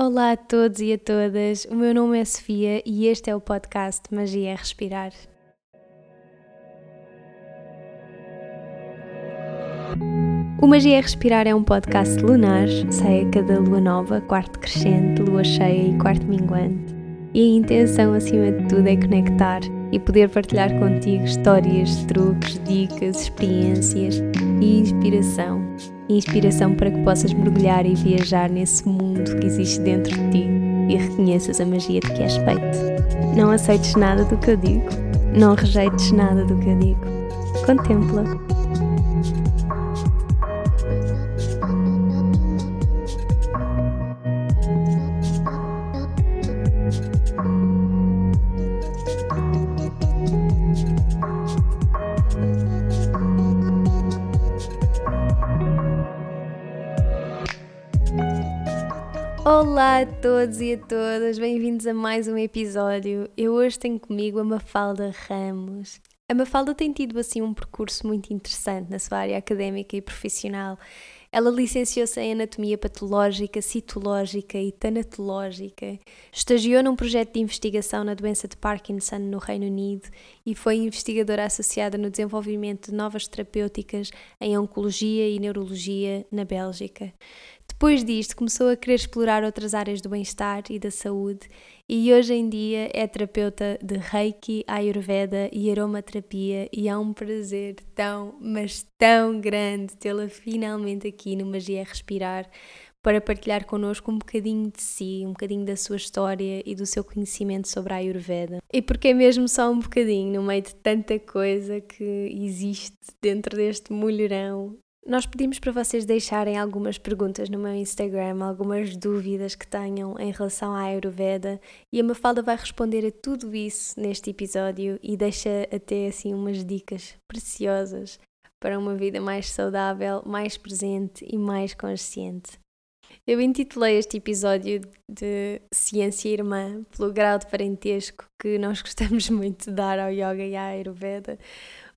Olá a todos e a todas, o meu nome é Sofia e este é o podcast Magia é Respirar. O Magia é Respirar é um podcast lunar, sai a cada lua nova, quarto crescente, lua cheia e quarto minguante. E a intenção, acima de tudo, é conectar e poder partilhar contigo histórias, truques, dicas, experiências e inspiração. Inspiração para que possas mergulhar e viajar nesse mundo que existe dentro de ti e reconheças a magia de que és feito. Não aceites nada do que eu digo, não rejeites nada do que eu digo. Contempla. Olá a todos e a todas, bem-vindos a mais um episódio. Eu hoje tenho comigo a Mafalda Ramos. A Mafalda tem tido assim um percurso muito interessante na sua área académica e profissional. Ela licenciou-se em Anatomia Patológica, Citológica e Tanatológica, estagiou num projeto de investigação na doença de Parkinson no Reino Unido e foi investigadora associada no desenvolvimento de novas terapêuticas em Oncologia e Neurologia na Bélgica. Depois disto, começou a querer explorar outras áreas do bem-estar e da saúde e hoje em dia é terapeuta de Reiki, Ayurveda e aromaterapia e é um prazer tão, mas tão grande tê-la finalmente aqui no Magia Respirar para partilhar connosco um bocadinho de si, um bocadinho da sua história e do seu conhecimento sobre a Ayurveda. E porque é mesmo só um bocadinho, no meio de tanta coisa que existe dentro deste mulherão nós pedimos para vocês deixarem algumas perguntas no meu Instagram, algumas dúvidas que tenham em relação à Ayurveda e a Mafalda vai responder a tudo isso neste episódio e deixa até assim umas dicas preciosas para uma vida mais saudável, mais presente e mais consciente. Eu intitulei este episódio de Ciência Irmã pelo grau de parentesco que nós gostamos muito de dar ao yoga e à Ayurveda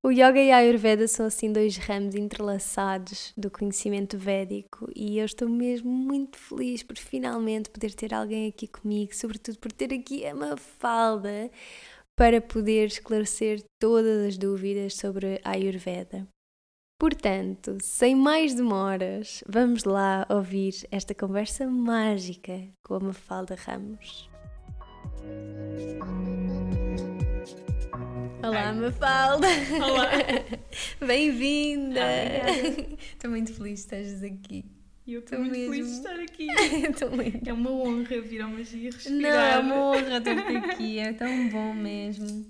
o Yoga e a Ayurveda são assim dois ramos entrelaçados do conhecimento védico e eu estou mesmo muito feliz por finalmente poder ter alguém aqui comigo, sobretudo por ter aqui a Mafalda para poder esclarecer todas as dúvidas sobre a Ayurveda. Portanto, sem mais demoras, vamos lá ouvir esta conversa mágica com a Mafalda Ramos. Olá, Ai. Mafalda! Olá! Bem-vinda! Estou muito feliz de estares aqui. Eu estou muito mesmo... feliz de estar aqui. É uma honra vir ao Magia respirar. Não, é uma honra ter-te aqui, é tão bom mesmo.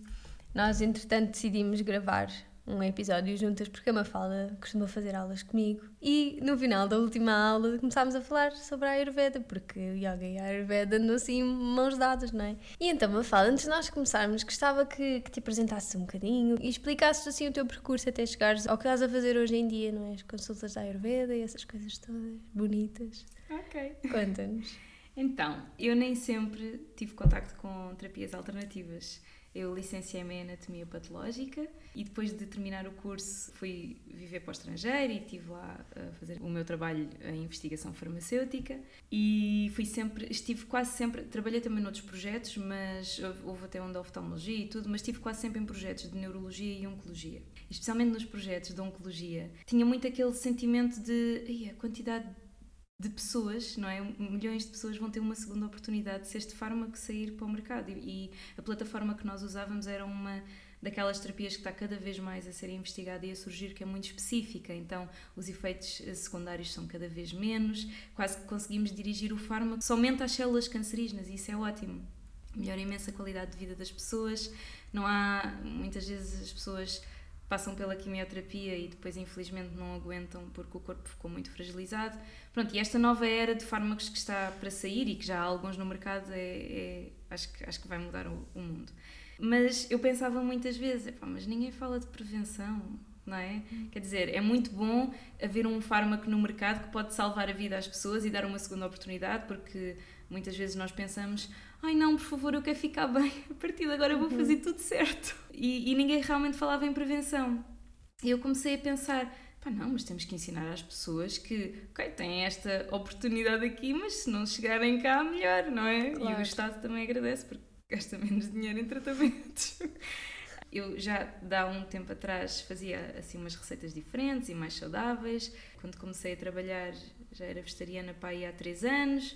Nós, entretanto, decidimos gravar um episódio juntas, porque a Mafalda costuma fazer aulas comigo. E no final da última aula começámos a falar sobre a Ayurveda, porque o Yoga e a Ayurveda andam assim mãos dadas, não é? E então, Mafalda, antes de nós começarmos, gostava que, que te apresentasses um bocadinho e explicasses assim o teu percurso até chegares ao que estás a fazer hoje em dia, não é? As consultas da Ayurveda e essas coisas todas bonitas. Ok. Conta-nos. Então, eu nem sempre tive contacto com terapias alternativas. Eu licenciei-me em Anatomia Patológica e depois de terminar o curso fui viver para o estrangeiro e estive lá a fazer o meu trabalho em investigação farmacêutica e fui sempre, estive quase sempre, trabalhei também noutros projetos, mas houve até onde a oftalmologia e tudo, mas estive quase sempre em projetos de neurologia e oncologia. Especialmente nos projetos de oncologia. Tinha muito aquele sentimento de, a quantidade de pessoas, não é? Milhões de pessoas vão ter uma segunda oportunidade se este fármaco sair para o mercado. E, a plataforma que nós usávamos era uma daquelas terapias que está cada vez mais a ser investigada e a surgir, que é muito específica. Então, os efeitos eh, secundários são cada vez menos, quase que conseguimos dirigir o fármaco somente às células cancerígenas, e isso é ótimo. Melhora imensa a qualidade de vida das pessoas. Não há, muitas vezes, as pessoas passam pela quimioterapia e depois infelizmente não aguentam porque o corpo ficou muito fragilizado. Pronto, e esta nova era de fármacos que está para sair e que já há alguns no mercado, é, é acho, que, acho que vai mudar o, o mundo. Mas eu pensava muitas vezes, mas ninguém fala de prevenção, não é? Quer dizer, é muito bom haver um fármaco no mercado que pode salvar a vida às pessoas e dar uma segunda oportunidade, porque muitas vezes nós pensamos, ai não, por favor, eu quero ficar bem, a partir de agora eu vou fazer uhum. tudo certo. E, e ninguém realmente falava em prevenção. E eu comecei a pensar, pá, não, mas temos que ensinar às pessoas que, ok, têm esta oportunidade aqui, mas se não chegarem cá, melhor, não é? Claro. E o Estado também agradece, porque gasta menos dinheiro em tratamentos. Eu já, há um tempo atrás, fazia assim umas receitas diferentes e mais saudáveis. Quando comecei a trabalhar, já era vegetariana para aí há 3 anos.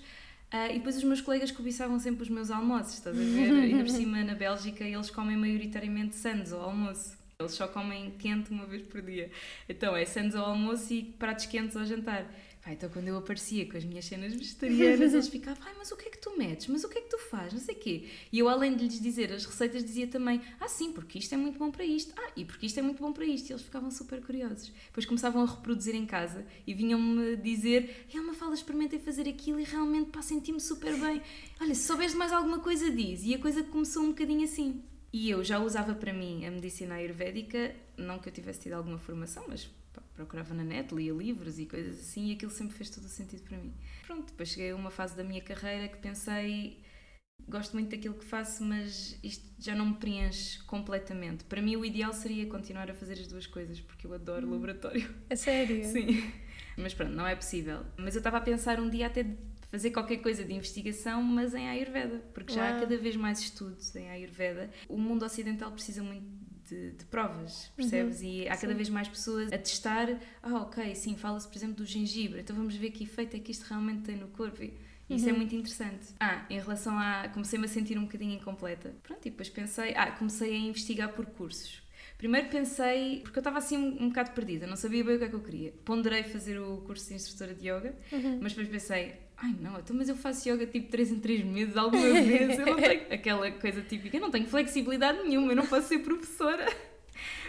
Uh, e depois os meus colegas cobiçavam sempre os meus almoços, estás a ver? Ainda por cima, na Bélgica, eles comem maioritariamente sandes ao almoço. Eles só comem quente uma vez por dia. Então é sandes ao almoço e pratos quentes ao jantar. Pá, então quando eu aparecia com as minhas cenas vegetarianas, eles ficavam, ai, mas o que é que tu metes? Mas o que é que tu fazes? Não sei o quê. E eu, além de lhes dizer as receitas, dizia também, ah, sim, porque isto é muito bom para isto. Ah, e porque isto é muito bom para isto. E eles ficavam super curiosos. Depois começavam a reproduzir em casa e vinham-me dizer, é uma fala, experimentei fazer aquilo e realmente, pá, senti-me super bem. Olha, se souberes mais alguma coisa, diz. E a coisa começou um bocadinho assim. E eu já usava para mim a medicina ayurvédica, não que eu tivesse tido alguma formação, mas procurava na net, lia livros e coisas assim, e aquilo sempre fez todo o sentido para mim. Pronto, depois cheguei a uma fase da minha carreira que pensei, gosto muito daquilo que faço, mas isto já não me preenche completamente. Para mim, o ideal seria continuar a fazer as duas coisas, porque eu adoro hum. laboratório. É sério? Sim. Mas pronto, não é possível. Mas eu estava a pensar um dia até de fazer qualquer coisa de investigação, mas em Ayurveda, porque já Uau. há cada vez mais estudos em Ayurveda. O mundo ocidental precisa muito de, de provas, percebes? Uhum. E há cada sim. vez mais pessoas a testar. Ah, ok, sim, fala-se, por exemplo, do gengibre, então vamos ver que efeito é que isto realmente tem no corpo. Isso é uhum. é muito interessante. Ah, em relação a. Comecei-me a sentir um bocadinho incompleta. Pronto, e depois pensei. Ah, comecei a investigar por cursos. Primeiro pensei, porque eu estava assim um, um bocado perdida, não sabia bem o que é que eu queria. Ponderei fazer o curso de instrutora de yoga, uhum. mas depois pensei, ai não, então, mas eu faço yoga tipo 3 em 3 meses, alguma vez, eu não tenho aquela coisa típica, eu não tenho flexibilidade nenhuma, eu não posso ser professora.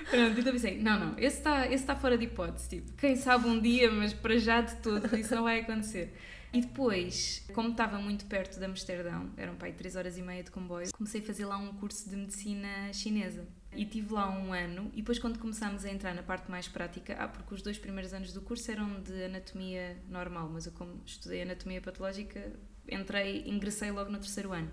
Pronto, então pensei, não, não, esse está esse tá fora de hipótese, tipo, quem sabe um dia, mas para já de todo, isso não vai acontecer. E depois, como estava muito perto de Amsterdão, eram para aí 3 horas e meia de comboio, comecei a fazer lá um curso de medicina chinesa. E tive lá um ano, e depois quando começámos a entrar na parte mais prática, ah, porque os dois primeiros anos do curso eram de anatomia normal, mas eu como estudei anatomia patológica, entrei, ingressei logo no terceiro ano.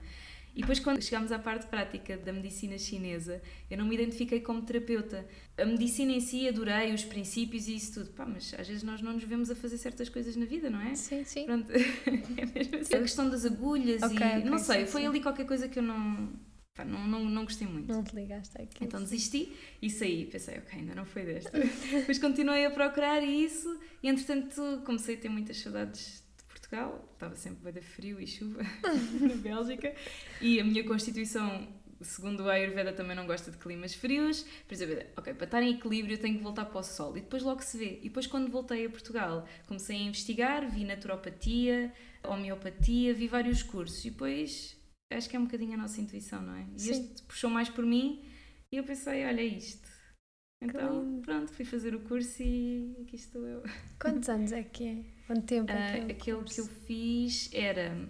E depois, quando chegámos à parte prática da medicina chinesa, eu não me identifiquei como terapeuta. A medicina em si, adorei os princípios e isso tudo. Pá, mas às vezes nós não nos vemos a fazer certas coisas na vida, não é? Sim, sim. Pronto. é mesmo assim. A questão das agulhas okay, e. Okay, não sei, sim, foi sim. ali qualquer coisa que eu não. Pá, não, não, não gostei muito. Não te ligaste aqui. Então desisti e saí. Pensei, ok, ainda não foi desta. Depois continuei a procurar isso e entretanto comecei a ter muitas saudades Portugal, estava sempre bem de frio e chuva na Bélgica, e a minha constituição, segundo o Ayurveda, também não gosta de climas frios. Por exemplo, ok, para estar em equilíbrio tenho que voltar para o sol, e depois logo se vê. E depois, quando voltei a Portugal, comecei a investigar, vi naturopatia, homeopatia, vi vários cursos, e depois acho que é um bocadinho a nossa intuição, não é? E Sim. este puxou mais por mim, e eu pensei, olha isto. Então, pronto, fui fazer o curso e aqui estou eu. Quantos anos é que é? Quanto tempo é que é uh, Aquele curso? que eu fiz era.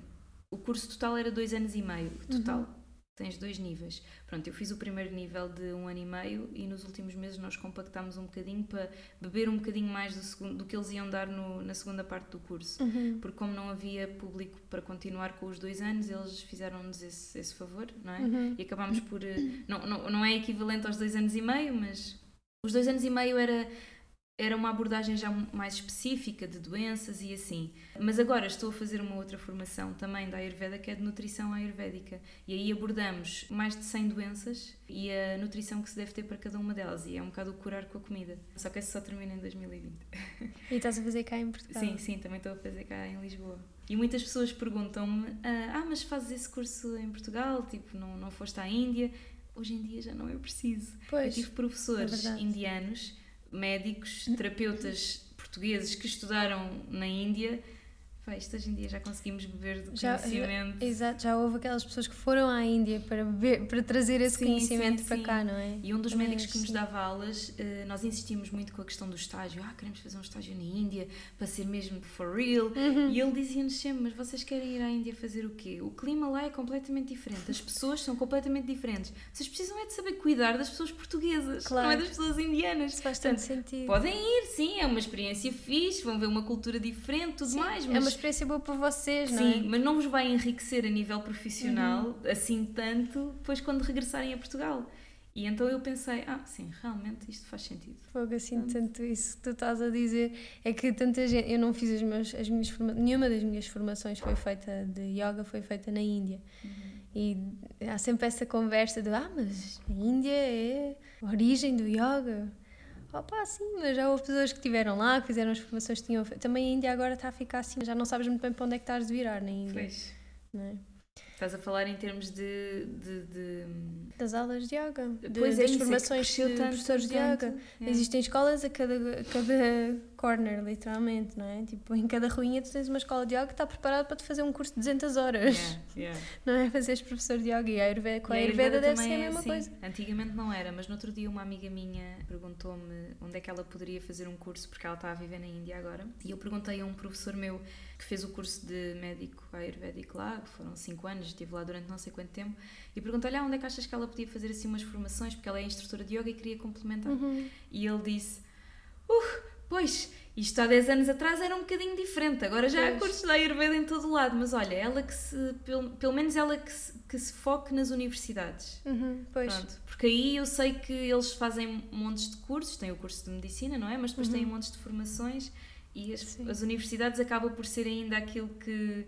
O curso total era dois anos e meio. Total. Uhum. Tens dois níveis. Pronto, eu fiz o primeiro nível de um ano e meio e nos últimos meses nós compactámos um bocadinho para beber um bocadinho mais do, segundo, do que eles iam dar no, na segunda parte do curso. Uhum. Porque, como não havia público para continuar com os dois anos, eles fizeram-nos esse, esse favor, não é? Uhum. E acabámos por. Eh, não, não, não é equivalente aos dois anos e meio, mas os dois anos e meio era era uma abordagem já mais específica de doenças e assim. Mas agora estou a fazer uma outra formação também da Ayurveda, que é de nutrição ayurvédica. E aí abordamos mais de 100 doenças e a nutrição que se deve ter para cada uma delas. E é um bocado o curar com a comida. Só que essa só termina em 2020. E estás a fazer cá em Portugal? Sim, sim, também estou a fazer cá em Lisboa. E muitas pessoas perguntam-me: ah, ah, mas fazes esse curso em Portugal? Tipo, não, não foste à Índia? Hoje em dia já não é preciso. Pois, Eu tive professores é indianos médicos, terapeutas portugueses que estudaram na Índia isto hoje em dia já conseguimos beber do conhecimento. Já, exato, já houve aquelas pessoas que foram à Índia para, beber, para trazer esse sim, conhecimento sim, para sim. cá, não é? E um dos Também médicos que nos dava aulas, eh, nós insistimos muito com a questão do estágio. Ah, queremos fazer um estágio na Índia para ser mesmo for real. Uhum. E ele dizia-nos sempre: Mas vocês querem ir à Índia fazer o quê? O clima lá é completamente diferente, as pessoas são completamente diferentes. Vocês precisam é de saber cuidar das pessoas portuguesas, claro. não é das pessoas indianas. Isso faz tanto sentido. Podem ir, sim, é uma experiência fixe, vão ver uma cultura diferente, tudo mais. Mas... Experiência boa para vocês, não Sim, é? mas não vos vai enriquecer a nível profissional uhum. assim tanto depois quando regressarem a Portugal. E então eu pensei, ah, sim, realmente isto faz sentido. Fogo assim, tanto isso que tu estás a dizer é que tanta gente. Eu não fiz as, meus, as minhas formações. Nenhuma das minhas formações foi feita de yoga, foi feita na Índia. Uhum. E há sempre essa conversa de, ah, mas a Índia é a origem do yoga. Opa, sim, mas já houve pessoas que estiveram lá, que fizeram as formações que tinham. Também a Índia agora está a ficar assim, já não sabes muito bem para onde é que estás de virar na Índia. Pois. Não é? Estás a falar em termos de. de, de... Das aulas de yoga, de, pois é, das é formações de tanto, professores de yoga. É. Existem escolas a cada, a cada corner, literalmente, não é? Tipo, em cada ruinha tu tens uma escola de yoga que está preparada para te fazer um curso de 200 horas. Yeah, yeah. Não é? Fazeres professor de yoga e a Ayurveda, com a Ayurveda, deve ser a é mesma assim. coisa. Antigamente não era, mas no outro dia uma amiga minha perguntou-me onde é que ela poderia fazer um curso, porque ela está a viver na Índia agora. E eu perguntei a um professor meu que fez o curso de médico ayurvédico lá, foram 5 anos, estive lá durante não sei quanto tempo, e perguntei-lhe ah, onde é que achas que ela podia fazer assim umas formações, porque ela é instrutora de yoga e queria complementar. Uhum. E ele disse: Uh, pois, isto há 10 anos atrás era um bocadinho diferente, agora já pois. há cursos de Ayurveda em todo o lado, mas olha, ela que se, pelo, pelo menos ela que se, que se foque nas universidades. Uhum, pois. Pronto, porque aí eu sei que eles fazem montes de cursos, têm o curso de medicina, não é? Mas depois uhum. têm montes de formações e as, as universidades acabam por ser ainda aquilo que.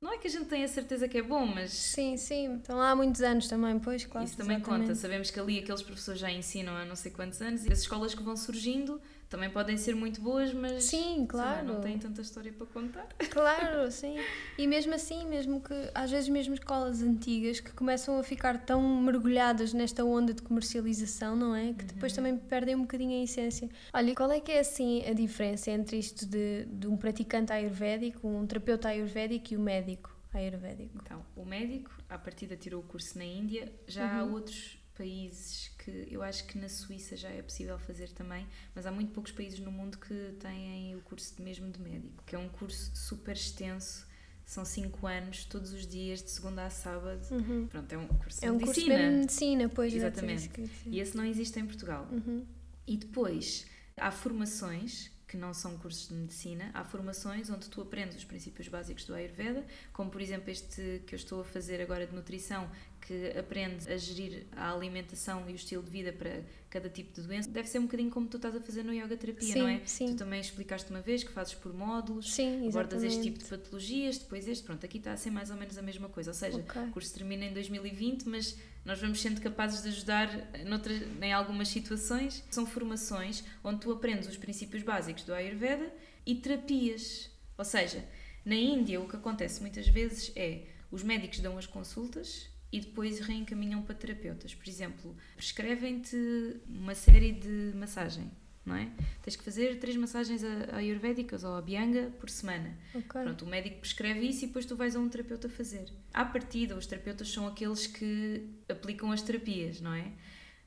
Não é que a gente tenha certeza que é bom, mas. Sim, sim. Estão lá há muitos anos também, pois, claro. Isso também exatamente. conta. Sabemos que ali aqueles professores já ensinam há não sei quantos anos e as escolas que vão surgindo também podem ser muito boas, mas sim, claro. não têm tanta história para contar. Claro, sim. E mesmo assim, mesmo que às vezes mesmo escolas antigas que começam a ficar tão mergulhadas nesta onda de comercialização, não é? Que depois uhum. também perdem um bocadinho a essência. Olha, qual é que é assim a diferença entre isto de, de um praticante ayurvédico, um terapeuta ayurvédico e o um médico ayurvédico? Então, o médico, à partida tirou o curso na Índia, já uhum. há outros países que eu acho que na Suíça já é possível fazer também, mas há muito poucos países no mundo que têm o curso mesmo de médico, que é um curso super extenso. São 5 anos, todos os dias, de segunda a sábado. Uhum. Pronto, é um curso é um de medicina. Curso de medicina, pois Exatamente. E esse não existe em Portugal. Uhum. E depois há formações que não são cursos de medicina, há formações onde tu aprendes os princípios básicos do Ayurveda, como por exemplo este que eu estou a fazer agora de nutrição, que aprende a gerir a alimentação e o estilo de vida para cada tipo de doença, deve ser um bocadinho como tu estás a fazer no yoga terapia, sim, não é? Sim. Tu também explicaste uma vez que fazes por módulos, sim, abordas este tipo de patologias, depois este, pronto, aqui está a ser mais ou menos a mesma coisa, ou seja, okay. o curso termina em 2020, mas nós vamos sendo capazes de ajudar noutras, em algumas situações. São formações onde tu aprendes os princípios básicos do Ayurveda e terapias, ou seja, na Índia o que acontece muitas vezes é os médicos dão as consultas e depois reencaminham para terapeutas. Por exemplo, prescrevem-te uma série de massagem, não é? Tens que fazer três massagens ayurvédicas ou a bianga por semana. Okay. Pronto, o médico prescreve isso e depois tu vais a um terapeuta fazer. À partida, os terapeutas são aqueles que aplicam as terapias, não é?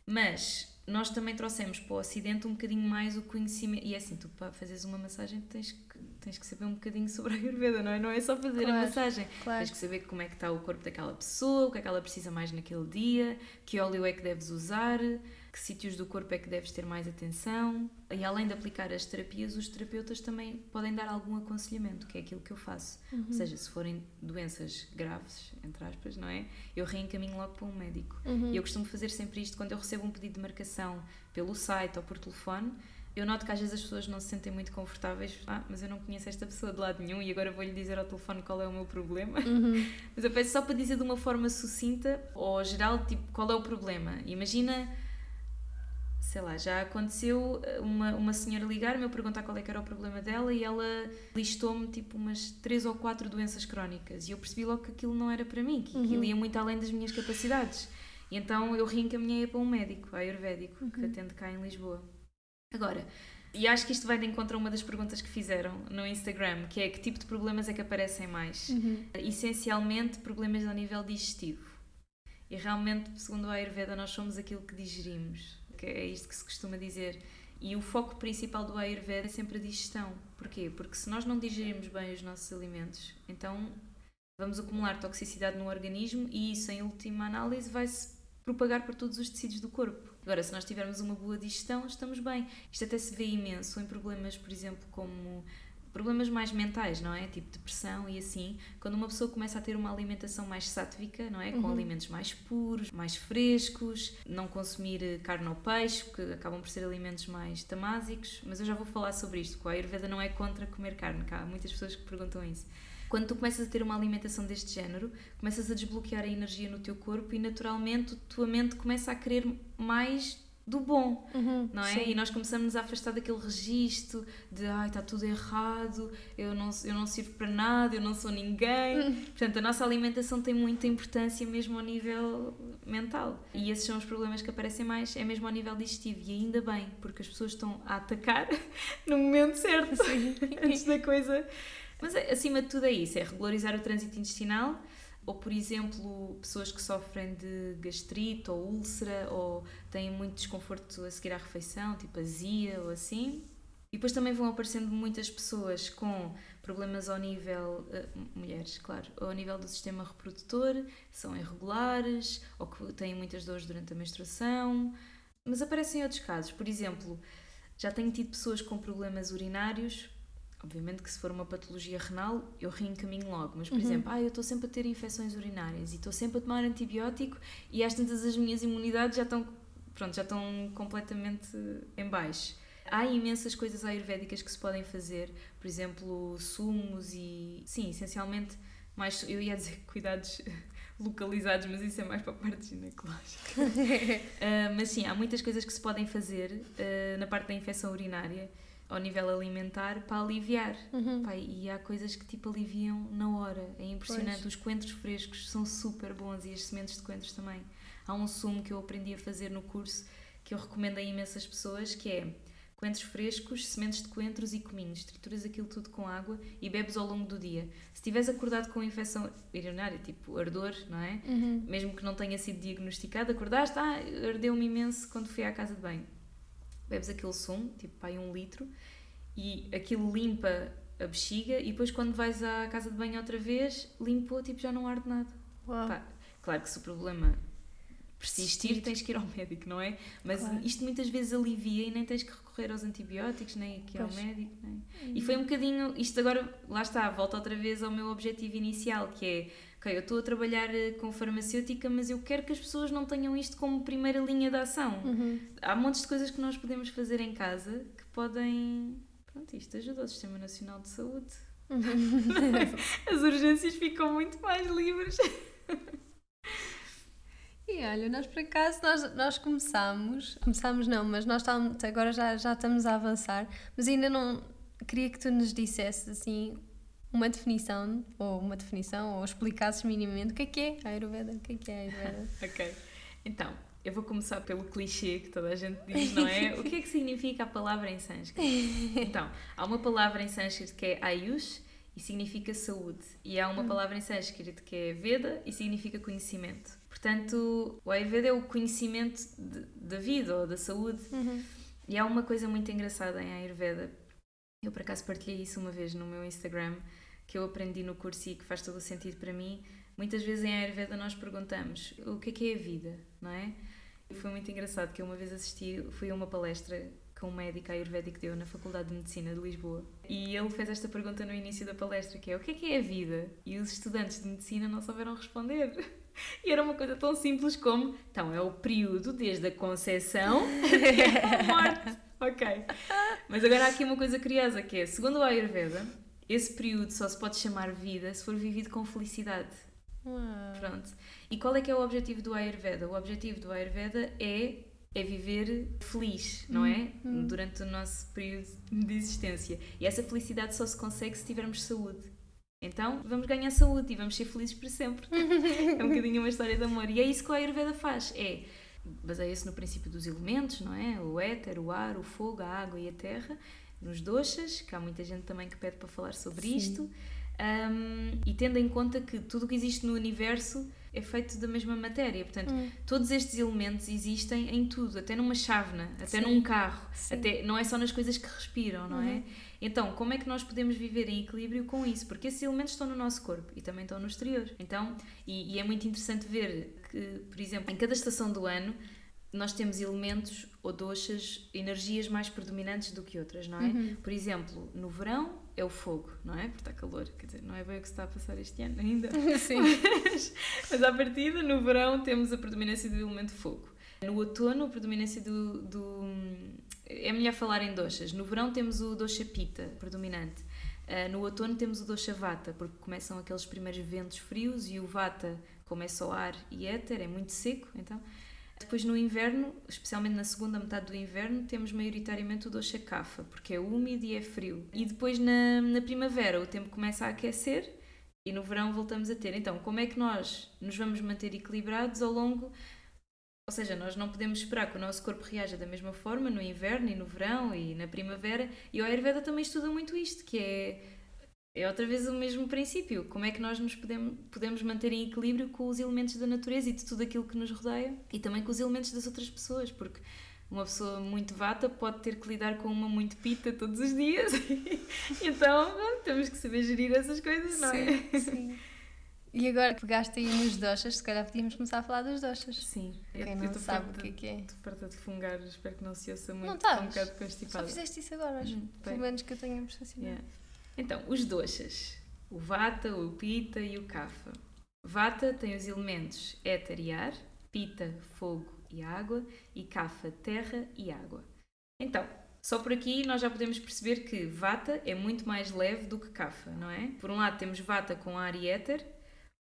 Mas nós também trouxemos para o Ocidente um bocadinho mais o conhecimento. E é assim, tu para fazeres uma massagem tens que, tens que saber um bocadinho sobre a Ayurveda, não é? Não é só fazer claro, a massagem. Claro. Tens que saber como é que está o corpo daquela pessoa, o que é que ela precisa mais naquele dia, que óleo é que deves usar, que sítios do corpo é que deves ter mais atenção. E além de aplicar as terapias, os terapeutas também podem dar algum aconselhamento, que é aquilo que eu faço. Uhum. Ou seja, se forem doenças graves, entre aspas, não é? Eu reencaminho logo para um médico. Uhum. E eu costumo fazer sempre isto quando eu recebo um pedido de marcação pelo site ou por telefone. Eu noto que às vezes as pessoas não se sentem muito confortáveis. Ah, mas eu não conheço esta pessoa de lado nenhum e agora vou-lhe dizer ao telefone qual é o meu problema. Uhum. Mas eu peço só para dizer de uma forma sucinta ou geral, tipo, qual é o problema. Imagina sei lá, já aconteceu eh, uma, uma senhora ligar-me, eu perguntar qual é que era o problema dela e ela listou-me tipo umas três ou quatro doenças crónicas e eu percebi logo que aquilo não era para mim, que uhum. aquilo ia muito além das minhas capacidades. E então eu reencaminhei para um médico, ayurvédico, uhum. que atende cá em Lisboa. Agora, e acho que isto vai de encontro a uma das perguntas que fizeram no Instagram, que é que tipo de problemas é que aparecem mais? Uhum. Essencialmente, problemas ao nível digestivo. E realmente, segundo a Ayurveda, nós somos aquilo que digerimos que é isto que se costuma dizer. E o foco principal do Ayurveda é sempre a digestão. Porquê? Porque se nós não digerirmos bem os nossos alimentos, então vamos acumular toxicidade no organismo e isso, em última análise, vai se propagar para todos os tecidos do corpo. Agora, se nós tivermos uma boa digestão, estamos bem. Isto até se vê imenso em problemas, por exemplo, como problemas mais mentais, não é? Tipo depressão e assim, quando uma pessoa começa a ter uma alimentação mais sátvica, não é? Com uhum. alimentos mais puros, mais frescos, não consumir eh, carne ou peixe, que acabam por ser alimentos mais tamásicos, mas eu já vou falar sobre isto, porque a Ayurveda não é contra comer carne, cá há muitas pessoas que perguntam isso. Quando tu começas a ter uma alimentação deste género, começas a desbloquear a energia no teu corpo e naturalmente a tua mente começa a querer mais do bom, uhum, não é? Sim. E nós começamos a afastar daquele registro de ai, está tudo errado, eu não, eu não sirvo para nada, eu não sou ninguém. Uhum. Portanto, a nossa alimentação tem muita importância mesmo ao nível mental. E esses são os problemas que aparecem mais, é mesmo ao nível digestivo. E ainda bem, porque as pessoas estão a atacar no momento certo, antes da coisa. Mas acima de tudo é isso: é regularizar o trânsito intestinal ou por exemplo pessoas que sofrem de gastrite ou úlcera ou têm muito desconforto a seguir à refeição, tipo azia ou assim. E depois também vão aparecendo muitas pessoas com problemas ao nível, uh, mulheres, claro, ao nível do sistema reprodutor, são irregulares ou que têm muitas dores durante a menstruação. Mas aparecem outros casos, por exemplo, já tenho tido pessoas com problemas urinários Obviamente que se for uma patologia renal, eu reencaminho logo, mas por uhum. exemplo, ah, eu estou sempre a ter infecções urinárias e estou sempre a tomar antibiótico e às tantas as minhas imunidades já estão, pronto, já estão completamente em baixo. Há imensas coisas ayurvédicas que se podem fazer, por exemplo, sumos e, sim, essencialmente, mais, eu ia dizer cuidados localizados, mas isso é mais para a parte ginecológica. uh, mas sim, há muitas coisas que se podem fazer uh, na parte da infecção urinária ao nível alimentar para aliviar. Uhum. Pai, e há coisas que tipo aliviam na hora. É impressionante. Pois. Os coentros frescos são super bons e as sementes de coentros também. Há um sumo que eu aprendi a fazer no curso que eu recomendo a imensas pessoas que é coentros frescos, sementes de coentros e cominhos. Trituras aquilo tudo com água e bebes ao longo do dia. Se estiveres acordado com infecção urinária, tipo ardor, não é? Uhum. Mesmo que não tenha sido diagnosticado, acordaste, ah, ardeu-me imenso quando fui à casa de banho bebes aquele sumo, tipo pai um litro, e aquilo limpa a bexiga e depois quando vais à casa de banho outra vez, limpou, tipo já não arde nada. Pá, claro que se o problema persistir, tens que ir ao médico, não é? Mas claro. isto muitas vezes alivia e nem tens que recorrer aos antibióticos, nem que ir ao médico. Nem... Hum. E foi um bocadinho, isto agora, lá está, volta outra vez ao meu objetivo inicial, que é ok, eu estou a trabalhar eh, com farmacêutica, mas eu quero que as pessoas não tenham isto como primeira linha de ação. Uhum. Há montes de coisas que nós podemos fazer em casa que podem. Pronto, isto ajuda o Sistema Nacional de Saúde. Uhum. As urgências ficam muito mais livres. E olha, nós por acaso nós, nós começámos, começámos não, mas nós estamos, agora já, já estamos a avançar, mas ainda não queria que tu nos dissesse assim uma definição, ou uma definição, ou explicasses minimamente o que é que é a Ayurveda, o que é que é a Ayurveda. ok, então, eu vou começar pelo clichê que toda a gente diz, não é? O que é que significa a palavra em sânscrito? Então, há uma palavra em sânscrito que é Ayush e significa saúde, e há uma hum. palavra em sânscrito que é Veda e significa conhecimento. Portanto, o Ayurveda é o conhecimento de, da vida ou da saúde. Uhum. E há uma coisa muito engraçada em Ayurveda. Eu, por acaso, partilhei isso uma vez no meu Instagram que eu aprendi no curso e que faz todo o sentido para mim. Muitas vezes em Ayurveda nós perguntamos o que é que é a vida, não é? E foi muito engraçado que eu uma vez assisti, fui a uma palestra que um médico ayurvédico deu na Faculdade de Medicina de Lisboa. E ele fez esta pergunta no início da palestra, que é o que é que é a vida? E os estudantes de medicina não souberam responder. E era uma coisa tão simples como, então, é o período desde a concepção até a morte. Ok. Mas agora há aqui uma coisa curiosa, que é, segundo o Ayurveda, esse período só se pode chamar vida se for vivido com felicidade. Uau. Pronto. E qual é que é o objetivo do Ayurveda? O objetivo do Ayurveda é é viver feliz, não é? Hum. Durante o nosso período de existência. E essa felicidade só se consegue se tivermos saúde. Então vamos ganhar saúde e vamos ser felizes para sempre. é um bocadinho uma história de amor. E é isso que o Ayurveda faz. É baseia-se no princípio dos elementos, não é? O éter, o ar, o fogo, a água e a terra nos doxas, que há muita gente também que pede para falar sobre Sim. isto, um, e tendo em conta que tudo o que existe no universo é feito da mesma matéria. Portanto, hum. todos estes elementos existem em tudo, até numa chávena, até Sim. num carro, Sim. até não é só nas coisas que respiram, não é? uhum. é? Então, como é que nós podemos viver em equilíbrio com isso? Porque esses elementos estão no nosso corpo e também estão no exterior. Então, e, e é muito interessante ver que, por exemplo, em cada estação do ano nós temos elementos ou doxas, energias mais predominantes do que outras, não é? Uhum. Por exemplo, no verão é o fogo, não é? Porque está calor, quer dizer, não é bem o que se está a passar este ano ainda. Sim. Mas, mas à partida, no verão temos a predominância do elemento fogo. No outono, a predominância do, do. É melhor falar em doxas. No verão temos o doxa pita, predominante. Uh, no outono temos o doxa vata, porque começam aqueles primeiros ventos frios e o vata, como é só ar e éter, é muito seco, então. Depois no inverno, especialmente na segunda metade do inverno, temos maioritariamente o doxa kafa, porque é úmido e é frio. E depois na, na primavera o tempo começa a aquecer e no verão voltamos a ter. Então, como é que nós nos vamos manter equilibrados ao longo ou seja, nós não podemos esperar que o nosso corpo reaja da mesma forma no inverno e no verão e na primavera. E o Ayurveda também estuda muito isto, que é, é outra vez o mesmo princípio. Como é que nós nos podemos, podemos manter em equilíbrio com os elementos da natureza e de tudo aquilo que nos rodeia e também com os elementos das outras pessoas, porque uma pessoa muito vata pode ter que lidar com uma muito pita todos os dias. então, temos que saber gerir essas coisas, não é? Sim, sim. E agora pegaste aí nos doxas, se calhar podíamos começar a falar dos doxas. Sim. Quem não sabe o que é que é. Estou farta de fungar, espero que não se ouça muito. Não estás? Um bocado constipada. Só fizeste isso agora, hoje. Hum, Pelo menos que eu tenha percepção. Yeah. Então, os doxas. O Vata, o Pita e o Kapha. Vata tem os elementos éter e ar, Pita, fogo e água, e Kapha, terra e água. Então, só por aqui nós já podemos perceber que Vata é muito mais leve do que Kapha, não é? Por um lado temos Vata com ar e éter,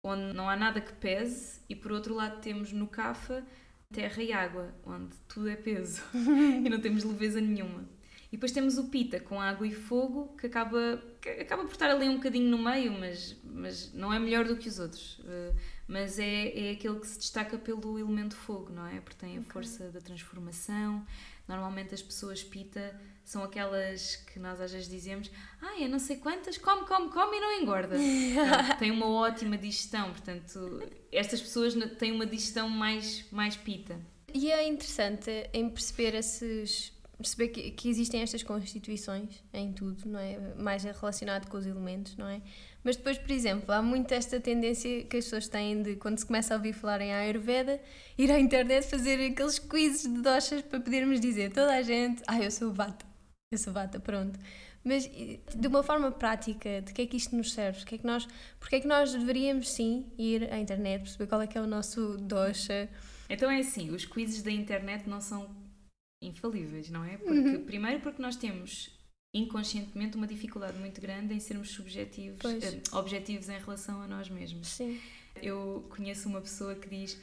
onde não há nada que pese, e por outro lado temos no Kapha terra e água, onde tudo é peso e não temos leveza nenhuma. E depois temos o Pita com água e fogo, que acaba, que acaba por estar ali um bocadinho no meio, mas, mas não é melhor do que os outros. Uh, mas é, é aquele que se destaca pelo elemento fogo, não é? Porque tem a força da transformação. Normalmente as pessoas Pita são aquelas que nós às vezes dizemos ah, eu não sei quantas, come, come, come e não engorda. Tem uma ótima digestão, portanto, estas pessoas têm uma digestão mais, mais Pita. E é interessante em perceber esses perceber que, que, existem estas constituições em tudo, não é? Mais relacionado com os elementos, não é? Mas depois, por exemplo, há muito esta tendência que as pessoas têm de, quando se começa a ouvir falar em Ayurveda, ir à internet fazer aqueles quizzes de doshas para podermos dizer toda a gente, ah, eu sou Vata, eu sou Vata, pronto. Mas de uma forma prática, de que é que isto nos serve? Que é que nós, porque é que nós deveríamos sim ir à internet, perceber qual é que é o nosso dosha? Então é assim, os quizzes da internet não são infalíveis, não é? Porque, uhum. Primeiro porque nós temos inconscientemente uma dificuldade muito grande em sermos subjetivos, uh, objetivos em relação a nós mesmos. Sim. Eu conheço uma pessoa que diz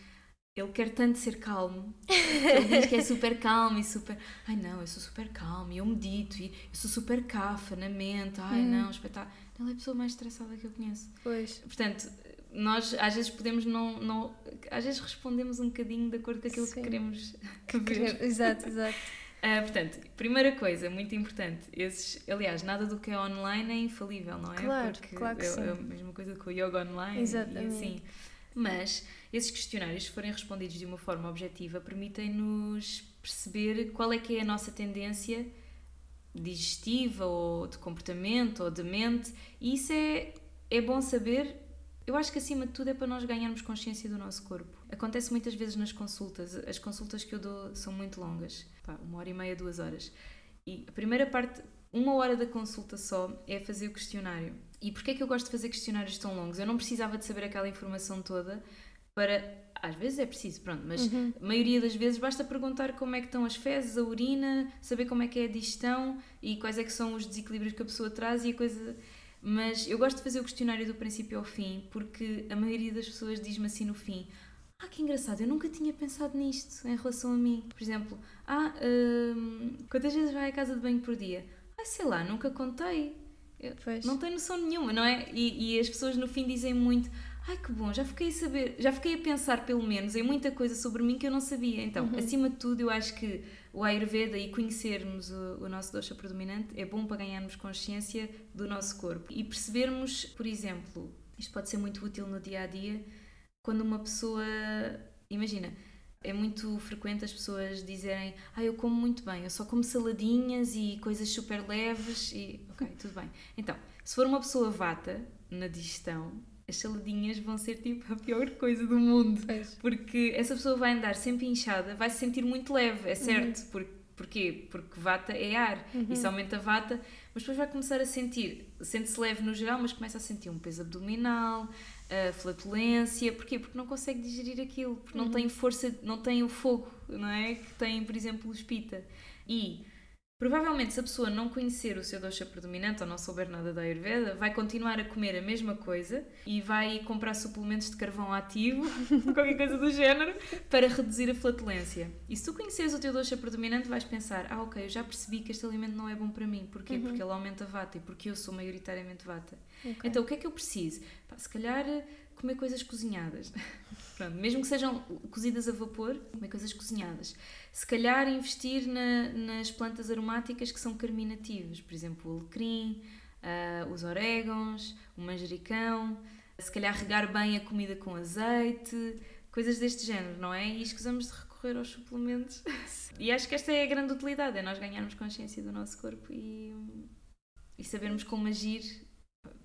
ele quer tanto ser calmo, ele diz que é super calmo e super. Ai não, eu sou super calmo e eu medito e eu sou super cafa na mente. Ai Uhum. não, espetáculo. Ele é a pessoa mais estressada que eu conheço. Pois. Portanto, nós às vezes podemos não, não. Às vezes respondemos um bocadinho de acordo com aquilo Sim. que queremos Que ver. Exato, exato. Ah, portanto, primeira coisa, muito importante, esses, aliás, nada do que é online é infalível, não é? Claro, Porque claro que é, sim. é a mesma coisa com o yoga online Exatamente. e assim. Mas esses questionários, se forem respondidos de uma forma objetiva, permitem-nos perceber qual é que é a nossa tendência digestiva ou de comportamento ou de mente, e isso é, é bom saber. Eu acho que acima de tudo é para nós ganharmos consciência do nosso corpo. Acontece muitas vezes nas consultas. As consultas que eu dou são muito longas, pá, uma hora e meia, duas horas. E a primeira parte, uma hora da consulta só, é fazer o questionário. E porquê é que eu gosto de fazer questionários tão longos? Eu não precisava de saber aquela informação toda para. Às vezes é preciso, pronto, mas Uhum. a maioria das vezes basta perguntar como é que estão as fezes, a urina, saber como é que é a digestão e quais é que são os desequilíbrios que a pessoa traz e a coisa. Mas eu gosto de fazer o questionário do princípio ao fim porque a maioria das pessoas diz-me assim no fim: Ah, que engraçado, eu nunca tinha pensado nisto em relação a mim. Por exemplo, ah, hum, quantas vezes vai à casa de banho por dia? Ah, sei lá, nunca contei. Não tenho noção nenhuma, não é? E, e as pessoas no fim dizem muito: Ai que bom, já fiquei a saber, já fiquei a pensar pelo menos em muita coisa sobre mim que eu não sabia. Então, acima de tudo, eu acho que o Ayurveda e conhecermos o, o nosso dosha predominante é bom para ganharmos consciência do nosso corpo e percebermos, por exemplo, isto pode ser muito útil no dia a dia, quando uma pessoa, imagina, é muito frequente as pessoas dizerem ah, eu como muito bem, eu só como saladinhas e coisas super leves e ok, tudo bem. Então, se for uma pessoa vata na digestão, as saladinhas vão ser tipo a pior coisa do mundo. Pois. Porque essa pessoa vai andar sempre inchada, vai se sentir muito leve, é certo. Uhum. Porque, porquê? Porque vata é ar, isso aumenta a vata, mas depois vai começar a sentir, sente-se leve no geral, mas começa a sentir um peso abdominal, a flatulência. Porquê? Porque não consegue digerir aquilo, porque Uhum. não tem força, não tem o fogo, não é? Que tem, por exemplo, o espita. E Provavelmente, se a pessoa não conhecer o seu dosha predominante ou não souber nada da Ayurveda, vai continuar a comer a mesma coisa e vai comprar suplementos de carvão ativo, qualquer coisa do género, para reduzir a flatulência. E se tu conheceres o teu dosha predominante, vais pensar: ah, ok, eu já percebi que este alimento não é bom para mim. Porquê? Porque ele aumenta a vata e porque eu sou maioritariamente vata. Ok. Então, o que é que eu preciso? Pá, se calhar comer coisas cozinhadas. Pronto, mesmo que sejam cozidas a vapor, comer coisas cozinhadas. Se calhar investir na- nas plantas aromáticas que são carminativas, por exemplo, o alecrim, ah, os orégãos, o manjericão, se calhar regar bem a comida com azeite, coisas deste género, não é? E escusamos de recorrer aos suplementos. E acho que esta é a grande utilidade, é nós ganharmos consciência do nosso corpo e, e sabermos como agir.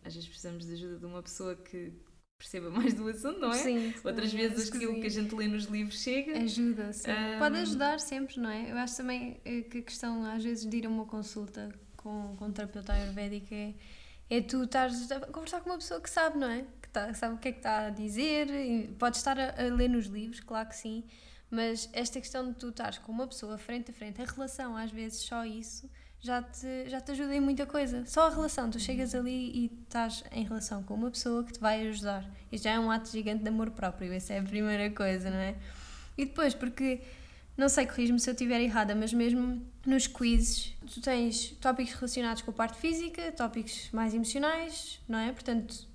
Às vezes precisamos de ajuda de uma pessoa que perceba mais do assunto, não é? Sim. Outras sim, vezes aquilo que a gente lê nos livros chega. Ajuda, sim. Ahm. Pode ajudar sempre, não é? Eu acho também eh, que a questão, às vezes, de ir a uma consulta com, com um terapeuta ayurvédico é, é tu estares a conversar com uma pessoa que sabe, não é? Que tá, sabe o que é que está a dizer, pode estar a, a ler nos livros, claro que sim, mas esta questão de tu estares com uma pessoa frente a frente, a relação, às vezes, só isso. Já te, já te ajuda em muita coisa. Só a relação. Tu chegas ali e estás em relação com uma pessoa que te vai ajudar. Isto já é um ato gigante de amor próprio. Essa é a primeira coisa, não é? E depois, porque, não sei, corrijo-me se eu estiver errada, mas mesmo nos quizzes, tu tens tópicos relacionados com a parte física, tópicos mais emocionais, não é? Portanto,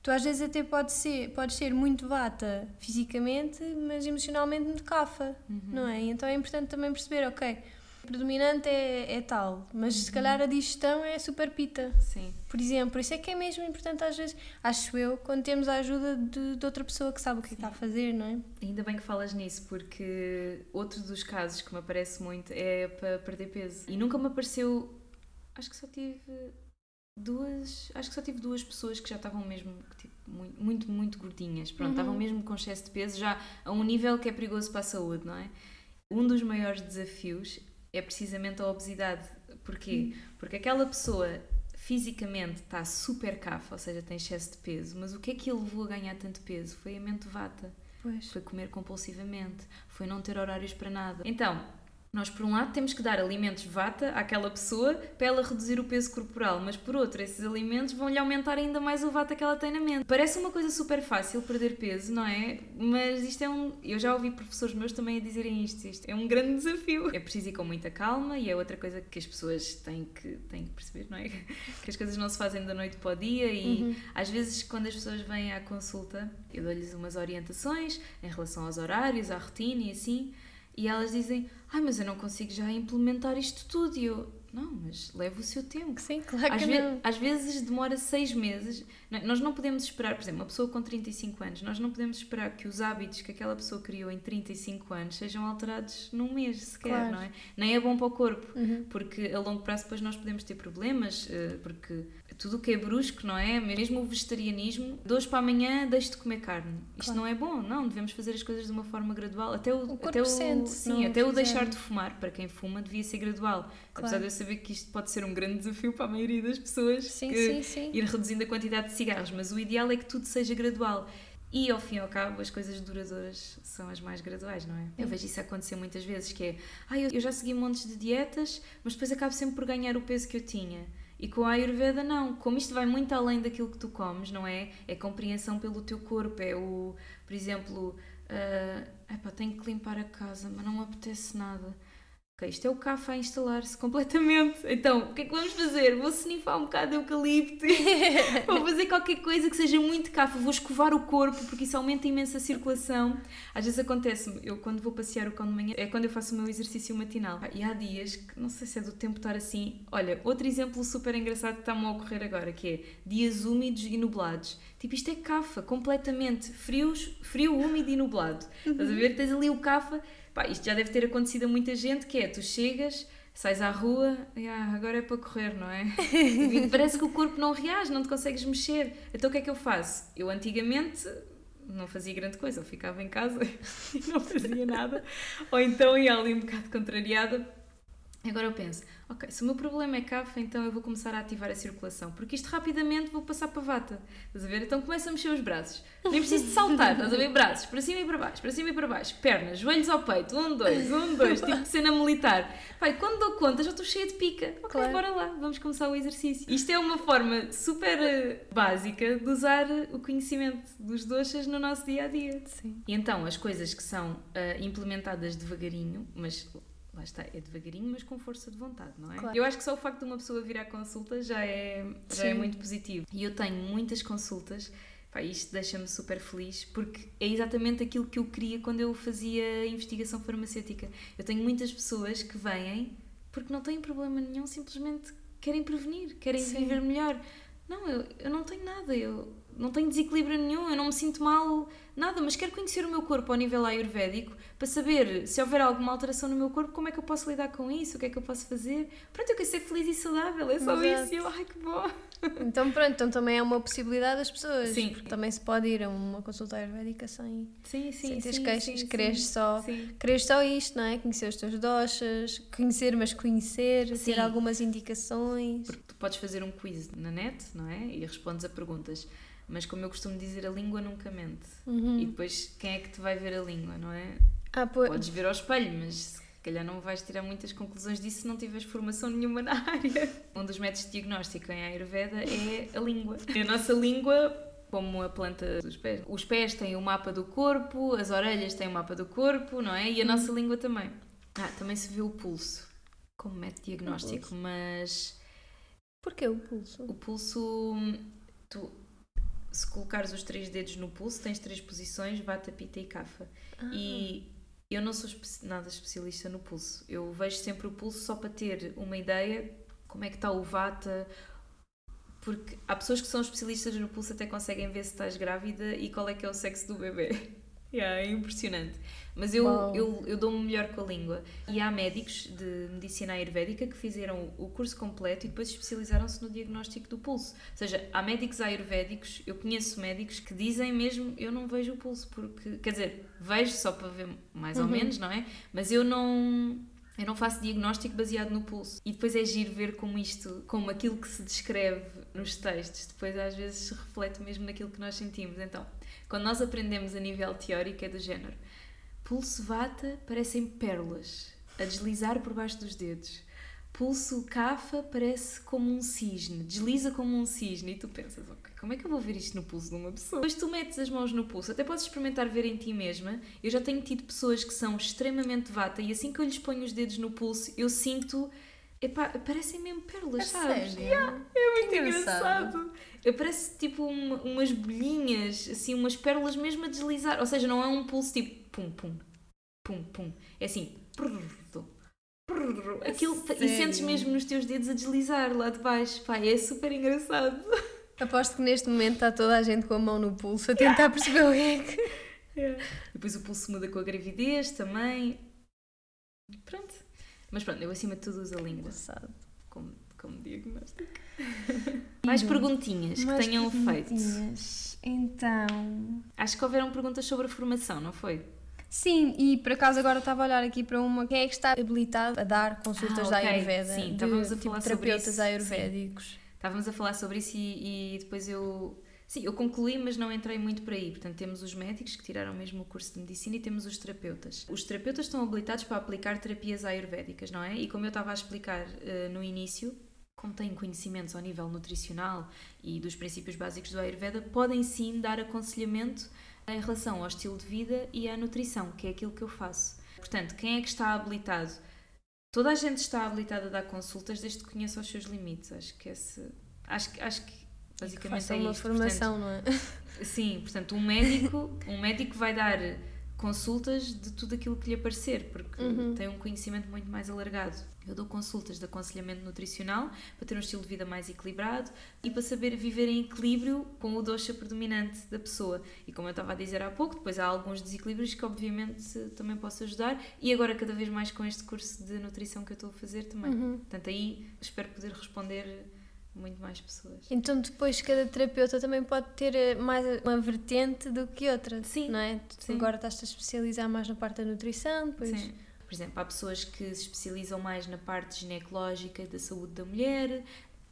tu às vezes até pode ser, podes ser muito vata fisicamente, mas emocionalmente muito cafa, não é? Então é importante também perceber, ok, predominante é, é tal, mas se calhar a digestão é super pita. Sim. Por exemplo, isso é que é mesmo importante às vezes, acho eu, quando temos a ajuda de, de outra pessoa que sabe o que é que está a fazer, não é? Ainda bem que falas nisso, porque outro dos casos que me aparece muito é para perder peso. E nunca me apareceu. Acho que só tive duas. Acho que só tive duas pessoas que já estavam mesmo tipo, muito, muito, muito gordinhas. Pronto, Uhum. estavam mesmo com excesso de peso, já a um nível que é perigoso para a saúde, não é? Um dos maiores desafios é precisamente a obesidade. Porquê? Porque aquela pessoa fisicamente está super cafa, ou seja, tem excesso de peso, mas o que é que ele levou a ganhar tanto peso? Foi a mente vata Pois. foi comer compulsivamente, foi não ter horários para nada. Então, nós por um lado temos que dar alimentos vata àquela pessoa para ela reduzir o peso corporal, mas por outro, esses alimentos vão-lhe aumentar ainda mais o vata que ela tem na mente. Parece uma coisa super fácil perder peso, não é? Mas isto é um. Eu já ouvi professores meus também a dizerem isto. Isto é um grande desafio. É preciso ir com muita calma e é outra coisa que as pessoas têm que, têm que perceber, não é? Que as coisas não se fazem da noite para o dia e às vezes quando as pessoas vêm à consulta eu dou-lhes umas orientações em relação aos horários, à rotina e assim e elas dizem, ai mas eu não consigo já implementar isto tudo e eu, não, mas leva o seu tempo Sim, claro às, que ve- não. às vezes demora seis meses. Nós não podemos esperar, por exemplo, uma pessoa com 35 anos, nós não podemos esperar que os hábitos que aquela pessoa criou em 35 anos sejam alterados num mês sequer, Claro. não é? Nem é bom para o corpo, Uhum. porque a longo prazo depois nós podemos ter problemas, eh, porque tudo o que é brusco, não é? Mesmo o vegetarianismo, de hoje para amanhã deixo de comer carne. Isto Claro. não é bom, não, devemos fazer as coisas de uma forma gradual. Até o, corpo até o, sente, se sim, até o deixar de fumar, para quem fuma, devia ser gradual. Apesar de eu saber que isto pode ser um grande desafio para a maioria das pessoas Sim, que sim, sim. ir reduzindo a quantidade de cigarros, mas o ideal é que tudo seja gradual. E ao fim e ao cabo, as coisas duradouras são as mais graduais, não é? Eu vejo isso acontecer muitas vezes, que é, ah, eu já segui montes de dietas, mas depois acabo sempre por ganhar o peso que eu tinha. E com a Ayurveda não, como isto vai muito além daquilo que tu comes, não é? É compreensão pelo teu corpo, é o, por exemplo, ah, epá, tenho que limpar a casa, mas não me apetece nada. Ok, isto é o café a instalar-se completamente. Então, o que é que vamos fazer? Vou snifar um bocado de eucalipto, vou fazer qualquer coisa que seja muito café, vou escovar o corpo, porque isso aumenta imenso a circulação. Às vezes acontece-me, eu quando vou passear o cão de manhã, é quando eu faço o meu exercício matinal. E há dias que, não sei se é do tempo estar assim. Olha, outro exemplo super engraçado que está-me a ocorrer agora, que é dias úmidos e nublados. Tipo, isto é cafa, completamente frios, frio, úmido e nublado. Estás a ver? Tens ali o cafa. Pá, isto já deve ter acontecido a muita gente, que é, tu chegas, sais à rua, yeah, agora é para correr, não é? E parece que o corpo não reage, não te consegues mexer. Então o que é que eu faço? Eu antigamente não fazia grande coisa, eu ficava em casa e não fazia nada, ou então ia ali um bocado contrariada Agora eu penso, ok, se o meu problema é cafa, então eu vou começar a ativar a circulação, porque isto rapidamente vou passar para a vata. Estás a ver? Então começa a mexer os braços. Nem preciso de saltar, estás a ver? Braços, para cima e para baixo, para cima e para baixo, pernas, joelhos ao peito, um, dois, um, dois, tipo cena militar. Pai, quando dou conta já estou cheia de pica. Ok, claro. bora lá, vamos começar o exercício. Isto é uma forma super eh, básica de usar o conhecimento dos doxas no nosso dia a dia. Sim. E então as coisas que são uh, implementadas devagarinho, mas lá está, é devagarinho, mas com força de vontade, não é? Claro. Eu acho que só o facto de uma pessoa vir à consulta já é, já é muito positivo. E eu tenho muitas consultas, pá, isto deixa-me super feliz, porque é exatamente aquilo que eu queria quando eu fazia investigação farmacêutica. Eu tenho muitas pessoas que vêm porque não têm problema nenhum, simplesmente querem prevenir, querem Sim. viver melhor. Não, eu, eu não tenho nada, eu não tenho desequilíbrio nenhum, eu não me sinto mal, nada, mas quero conhecer o meu corpo ao nível ayurvédico para saber se houver alguma alteração no meu corpo, como é que eu posso lidar com isso, o que é que eu posso fazer. Pronto, eu quero ser feliz e saudável, é só Exato. isso. Eu, ai que bom! Então, pronto, então também é uma possibilidade das pessoas. Sim. Também se pode ir a uma consulta ayurvédica sem, sim, sim, sem ter sim, queixas, sim, queres só, queres só isto, não é? Conhecer os teus doxas, conhecer, mas conhecer, ter algumas indicações. Porque tu podes fazer um quiz na net, não é? E respondes a perguntas mas como eu costumo dizer, a língua nunca mente. Uhum. E depois, quem é que te vai ver a língua, não é? Ah, pois... Podes ver ao espelho, mas se calhar não vais tirar muitas conclusões disso se não tiveres formação nenhuma na área. Um dos métodos de diagnóstico em Ayurveda é a língua. A nossa língua como a planta dos pés. Os pés têm o mapa do corpo, as orelhas têm o mapa do corpo, não é? E a nossa uhum. língua também. Ah, também se vê o pulso como método diagnóstico, mas. Porquê o pulso? O pulso. Tu, se colocares os três dedos no pulso, tens três posições, vata, pita e kapha. Ah. E eu não sou nada especialista no pulso. Eu vejo sempre o pulso só para ter uma ideia como é que está o vata, porque há pessoas que são especialistas no pulso até conseguem ver se estás grávida e qual é que é o sexo do bebê. Yeah, é impressionante. Mas eu, eu, eu dou-me melhor com a língua. E há médicos de medicina ayurvédica que fizeram o curso completo e depois especializaram-se no diagnóstico do pulso. Ou seja, há médicos ayurvédicos, eu conheço médicos que dizem mesmo: eu não vejo o pulso, porque. Quer dizer, vejo só para ver mais ou uhum. menos, não é? Mas eu não. Eu não faço diagnóstico baseado no pulso. E depois é giro ver como isto, como aquilo que se descreve nos textos, depois às vezes se reflete mesmo naquilo que nós sentimos. Então, quando nós aprendemos a nível teórico é do género. Pulso vata parecem pérolas a deslizar por baixo dos dedos. Pulso cafa parece como um cisne, desliza como um cisne. E tu pensas, ok, como é que eu vou ver isto no pulso de uma pessoa? Depois tu metes as mãos no pulso, até podes experimentar ver em ti mesma. Eu já tenho tido pessoas que são extremamente vata e assim que eu lhes ponho os dedos no pulso, eu sinto Epá, parecem mesmo pérolas, é sabes? Sério? Yeah, é muito que engraçado. engraçado. Parece tipo uma, umas bolhinhas, assim, umas pérolas mesmo a deslizar. Ou seja, não é um pulso tipo pum, pum, pum, pum. É assim. Prrr, prrr, aquilo, e sentes mesmo nos teus dedos a deslizar lá de baixo. Pá, é super engraçado. Aposto que neste momento está toda a gente com a mão no pulso a tentar perceber o que é que. Yeah. Depois o pulso muda com a gravidez também. Pronto. Mas pronto, eu acima de tudo uso a língua. Engraçado. Como, como diagnóstico. Mais perguntinhas que Mais tenham perguntinhas. feito. Então. Acho que houveram perguntas sobre a formação, não foi? Sim, e por acaso agora estava a olhar aqui para uma. Quem é que está habilitado a dar consultas ah, okay. da Ayurveda? Sim, estávamos a falar tipo, sobre isso. ayurvédicos. Sim. Estávamos a falar sobre isso e, e depois eu Sim, eu concluí, mas não entrei muito por aí. Portanto, temos os médicos que tiraram mesmo o curso de medicina e temos os terapeutas. Os terapeutas estão habilitados para aplicar terapias ayurvédicas, não é? E como eu estava a explicar uh, no início, como têm conhecimentos ao nível nutricional e dos princípios básicos do Ayurveda, podem sim dar aconselhamento em relação ao estilo de vida e à nutrição, que é aquilo que eu faço. Portanto, quem é que está habilitado? Toda a gente está habilitada a dar consultas desde que conheça os seus limites. Acho que esse. Acho, acho que Basicamente é uma isto. formação, portanto, não é? Sim, portanto, um médico, um médico vai dar consultas de tudo aquilo que lhe aparecer, porque Uhum. tem um conhecimento muito mais alargado. Eu dou consultas de aconselhamento nutricional para ter um estilo de vida mais equilibrado e para saber viver em equilíbrio com o dosha predominante da pessoa. E como eu estava a dizer há pouco, depois há alguns desequilíbrios que obviamente também posso ajudar e agora cada vez mais com este curso de nutrição que eu estou a fazer também. Uhum. Portanto, aí espero poder responder muito mais pessoas. Então depois cada terapeuta também pode ter eh, mais uma vertente do que outra, Sim, não é? Tu sim. agora estás-te a especializar mais na parte da nutrição, depois... Sim. Por exemplo, há pessoas que se especializam mais na parte ginecológica da saúde da mulher.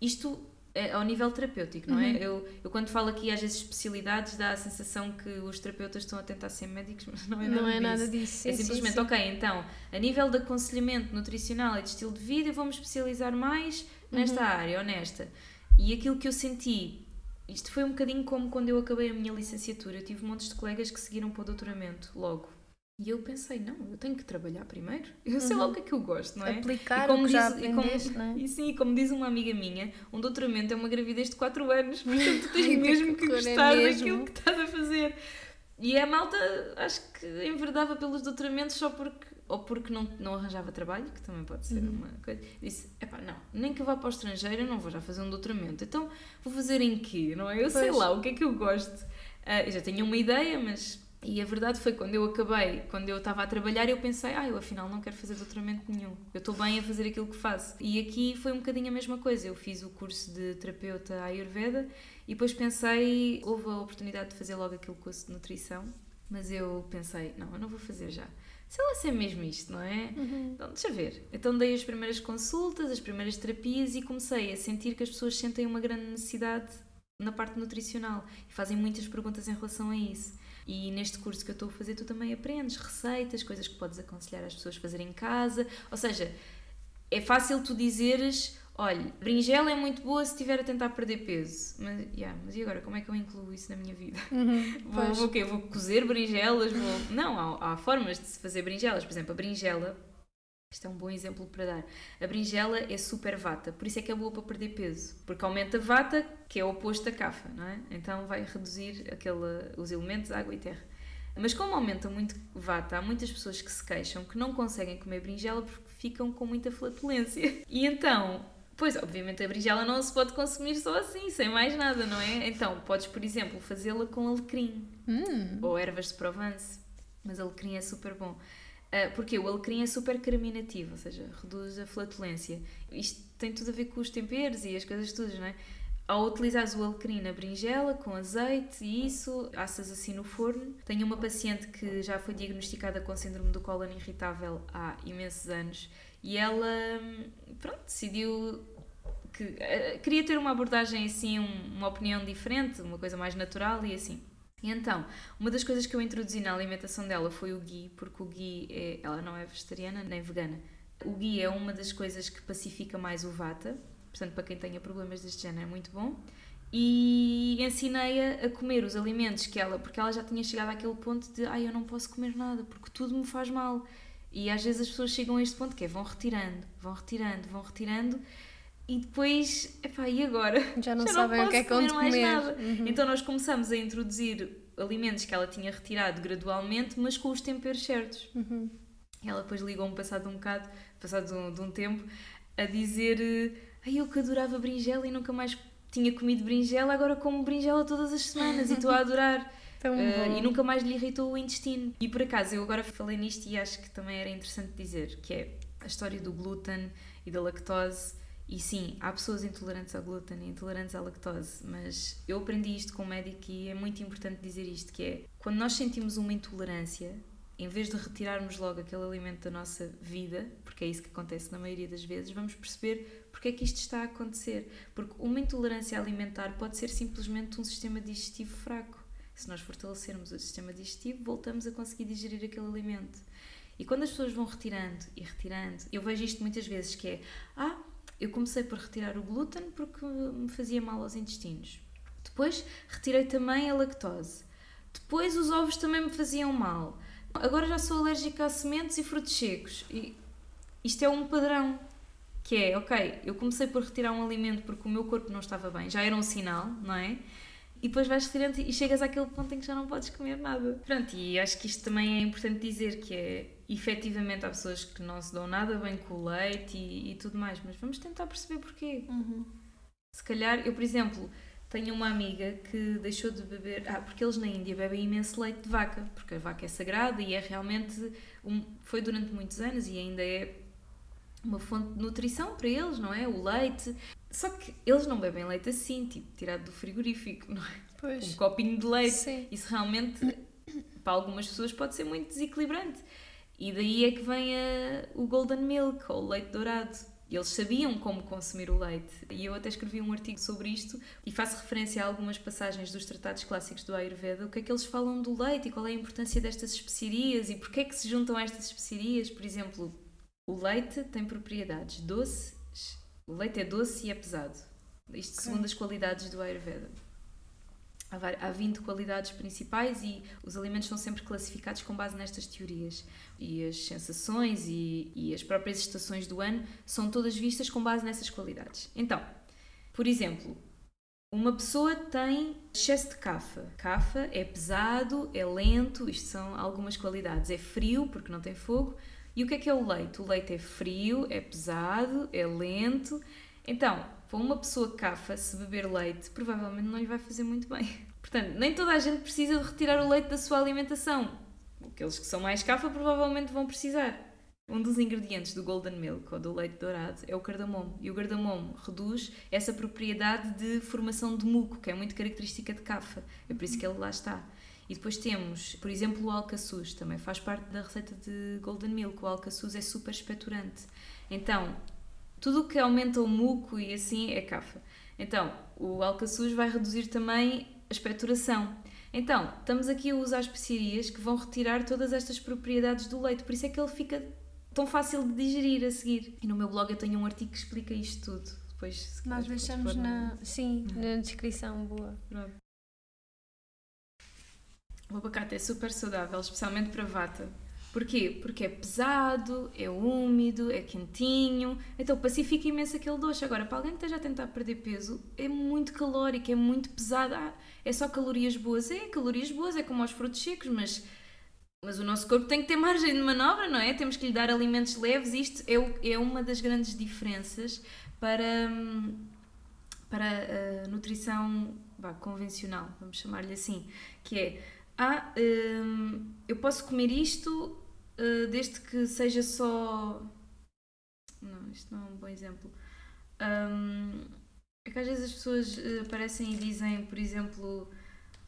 Isto é ao nível terapêutico, não Uhum. é? Eu, eu quando falo aqui às vezes especialidades dá a sensação que os terapeutas estão a tentar ser médicos, mas não é nada não é disso. nada disso. É sim, sim, simplesmente, sim. ok, então, a nível de aconselhamento nutricional e de estilo de vida, eu vou-me especializar mais nesta Uhum. área ou nesta. E aquilo que eu senti, isto foi um bocadinho como quando eu acabei a minha licenciatura, eu tive montes de colegas que seguiram para o doutoramento logo. E eu pensei, não, eu tenho que trabalhar primeiro. Eu sei lá Uhum. o que é que eu gosto, não é? Aplicar E como o que já diz- e como- aprendeste, não é? E sim, como diz uma amiga minha, um doutoramento é uma gravidez de 4 anos, portanto tu tens Ai, mesmo que é gostar mesmo. daquilo que estás a fazer. E a malta, acho que enverdava pelos doutoramentos só porque, ou porque não, não arranjava trabalho, que também pode ser Uhum. uma coisa. Disse, epá, não, nem que eu vá para o estrangeiro, eu não vou já fazer um doutoramento. Então, vou fazer em quê, não é? Eu sei Pois. lá, o que é que eu gosto. Ah, eu já tinha uma ideia, mas... E a verdade foi, quando eu acabei, quando eu estava a trabalhar, eu pensei, ah, eu afinal não quero fazer doutoramento nenhum. Eu estou bem a fazer aquilo que faço. E aqui foi um bocadinho a mesma coisa. Eu fiz o curso de terapeuta Ayurveda e depois pensei, houve a oportunidade de fazer logo aquele curso de nutrição, mas eu pensei, não, eu não vou fazer já. Sei lá se é mesmo isto, não é? Uhum. Então, deixa ver. Então dei as primeiras consultas, as primeiras terapias e comecei a sentir que as pessoas sentem uma grande necessidade na parte nutricional e fazem muitas perguntas em relação a isso. E neste curso que eu estou a fazer, tu também aprendes receitas, coisas que podes aconselhar as pessoas a fazerem em casa. Ou seja, é fácil tu dizeres: olha, berinjela é muito boa se estiver a tentar perder peso. Mas, yeah, mas e agora, como é que eu incluo isso na minha vida? Uhum. Vou, vou o quê? Vou cozer berinjelas? Vou... Não, há, há formas de se fazer berinjelas. Por exemplo, a berinjela, isto é um bom exemplo para dar. A berinjela é super vata, por isso é que é boa para perder peso. Porque aumenta a vata, que é o oposto da cafa, não é? Então vai reduzir aquele, os elementos água e terra. Mas como aumenta muito vata, há muitas pessoas que se queixam que não conseguem comer berinjela porque ficam com muita flatulência. E então, pois obviamente a berinjela não se pode consumir só assim, sem mais nada, não é? Então podes, por exemplo, fazê-la com alecrim Hum. ou ervas de Provence, mas alecrim é super bom. Ah, porque o alecrim é super carminativo, ou seja, reduz a flatulência. Isto tem tudo a ver com os temperos e as coisas todas, não é? Ao utilizares o alecrim na berinjela, com azeite e isso, assas assim no forno. Tenho uma paciente que já foi diagnosticada com síndrome do cólon irritável há imensos anos e ela, hum, pronto, decidiu que eh, queria ter uma abordagem assim, um- uma opinião diferente, uma coisa mais natural e assim. E então, uma das coisas que eu introduzi na alimentação dela foi o ghee, porque o ghee, é, ela não é vegetariana nem vegana. O ghee é uma das coisas que pacifica mais o vata, portanto, para quem tenha problemas deste género é muito bom. E ensinei-a a comer os alimentos que ela, porque ela já tinha chegado àquele ponto de, ai, eu não posso comer nada, porque tudo me faz mal. E às vezes as pessoas chegam a este ponto que é, vão retirando, vão retirando, vão retirando, e depois, epá, e agora? Já não Já sabem o que é que comer mais comer. nada. Uhum. Então nós começamos a introduzir alimentos que ela tinha retirado gradualmente, mas com os temperos certos. Uhum. Ela depois ligou-me passado um bocado, passado de um, de um tempo, a dizer eh, ai eu que adorava berinjela e nunca mais tinha comido berinjela, agora como berinjela todas as semanas e estou a adorar. Bom. e nunca mais lhe irritou o intestino. E por acaso, eu agora falei nisto e acho que também era interessante dizer, que é a história do glúten e da lactose. E sim, há pessoas intolerantes ao glúten e intolerantes à lactose, mas eu aprendi isto com um médico e é muito importante dizer isto, que é, quando nós sentimos uma intolerância, em vez de retirarmos logo aquele alimento da nossa vida, porque é isso que acontece na maioria das vezes, vamos perceber porque é que isto está a acontecer. Porque uma intolerância alimentar pode ser simplesmente um sistema digestivo fraco. Se nós fortalecermos o sistema digestivo, voltamos a conseguir digerir aquele alimento. E quando as pessoas vão retirando e retirando, eu vejo isto muitas vezes que é, ah, eu comecei por retirar o glúten porque me fazia mal aos intestinos. Depois retirei também a lactose. Depois os ovos também me faziam mal. Agora já sou alérgica a sementes e frutos secos. E isto é um padrão. Que é, ok, eu comecei por retirar um alimento porque o meu corpo não estava bem, já era um sinal, não é? e depois vais retirando e chegas àquele ponto em que já não podes comer nada. Pronto, e acho que isto também é importante dizer que é efetivamente há pessoas que não se dão nada bem com o leite e, e tudo mais, mas vamos tentar perceber porquê. Uhum. Se calhar, eu por exemplo, tenho uma amiga que deixou de beber. Ah, porque eles na Índia bebem imenso leite de vaca, porque a vaca é sagrada e é realmente. Um, foi durante muitos anos e ainda é uma fonte de nutrição para eles, não é? O leite. Só que eles não bebem leite assim, tipo, tirado do frigorífico, não é? Pois. Um copinho de leite. Sim. Isso realmente, para algumas pessoas, pode ser muito desequilibrante. E daí é que vem a, o Golden Milk, ou o leite dourado. Eles sabiam como consumir o leite. E eu até escrevi um artigo sobre isto e faço referência a algumas passagens dos tratados clássicos do Ayurveda, o que é que eles falam do leite e qual é a importância destas especiarias e porque é que se juntam a estas especiarias. Por exemplo, o leite tem propriedades doces, o leite é doce e é pesado. Isto Ok. segundo as qualidades do Ayurveda. Há vai- Há 20 qualidades principais e os alimentos são sempre classificados com base nestas teorias. E as sensações e, e as próprias estações do ano são todas vistas com base nessas qualidades. Então, por exemplo, uma pessoa tem excesso de cafa. Cafa é pesado, é lento, isto são algumas qualidades. É frio, porque não tem fogo. E o que é que é o leite? O leite é frio, é pesado, é lento. Então, para uma pessoa cafa, se beber leite, provavelmente não lhe vai fazer muito bem. Portanto, nem toda a gente precisa de retirar o leite da sua alimentação. Aqueles que são mais cafa provavelmente vão precisar. Um dos ingredientes do Golden Milk ou do leite dourado é o cardamomo. E o cardamomo reduz essa propriedade de formação de muco, que é muito característica de cafa. É por isso que ele lá está. E depois temos, por exemplo, o alcaçuz, também faz parte da receita de Golden Milk. O alcaçuz é super expectorante. Então, tudo o que aumenta o muco e assim é cafa. Então, o alcaçuz vai reduzir também a expectoração. Então, estamos aqui a usar especiarias que vão retirar todas estas propriedades do leite, por isso é que ele fica tão fácil de digerir a seguir. E no meu blog eu tenho um artigo que explica isto tudo. Depois, se Nós deixamos na, sim, na descrição, boa. Pronto. O abacate é super saudável, especialmente para vata. Porquê? Porque é pesado, é úmido, é quentinho, então pacifica imenso aquele doce. Agora, para alguém que esteja a tentar perder peso, é muito calórico, é muito pesado. Ah, é só calorias boas. É, calorias boas, é como aos frutos secos, mas, mas o nosso corpo tem que ter margem de manobra, não é? Temos que lhe dar alimentos leves. Isto é, é uma das grandes diferenças para, para a nutrição vá, convencional, vamos chamar-lhe assim, que é, ah, hum, eu posso comer isto uh, desde que seja só... Não, isto não é um bom exemplo. Hum, é que às vezes as pessoas uh, aparecem e dizem, por exemplo,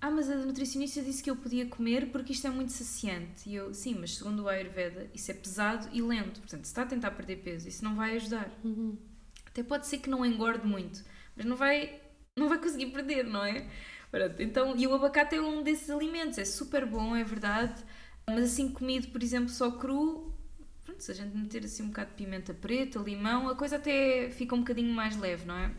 ah, mas a nutricionista disse que eu podia comer porque isto é muito saciante. E eu, sim, mas segundo o Ayurveda, isso é pesado e lento. Portanto, se está a tentar perder peso, isso não vai ajudar. Uhum. Até pode ser que não engorde muito, mas não vai, não vai conseguir perder, não é? Pronto, então, e o abacate é um desses alimentos, é super bom, é verdade, mas assim comido, por exemplo, só cru, pronto, se a gente meter assim um bocado de pimenta preta, limão, a coisa até fica um bocadinho mais leve, não é?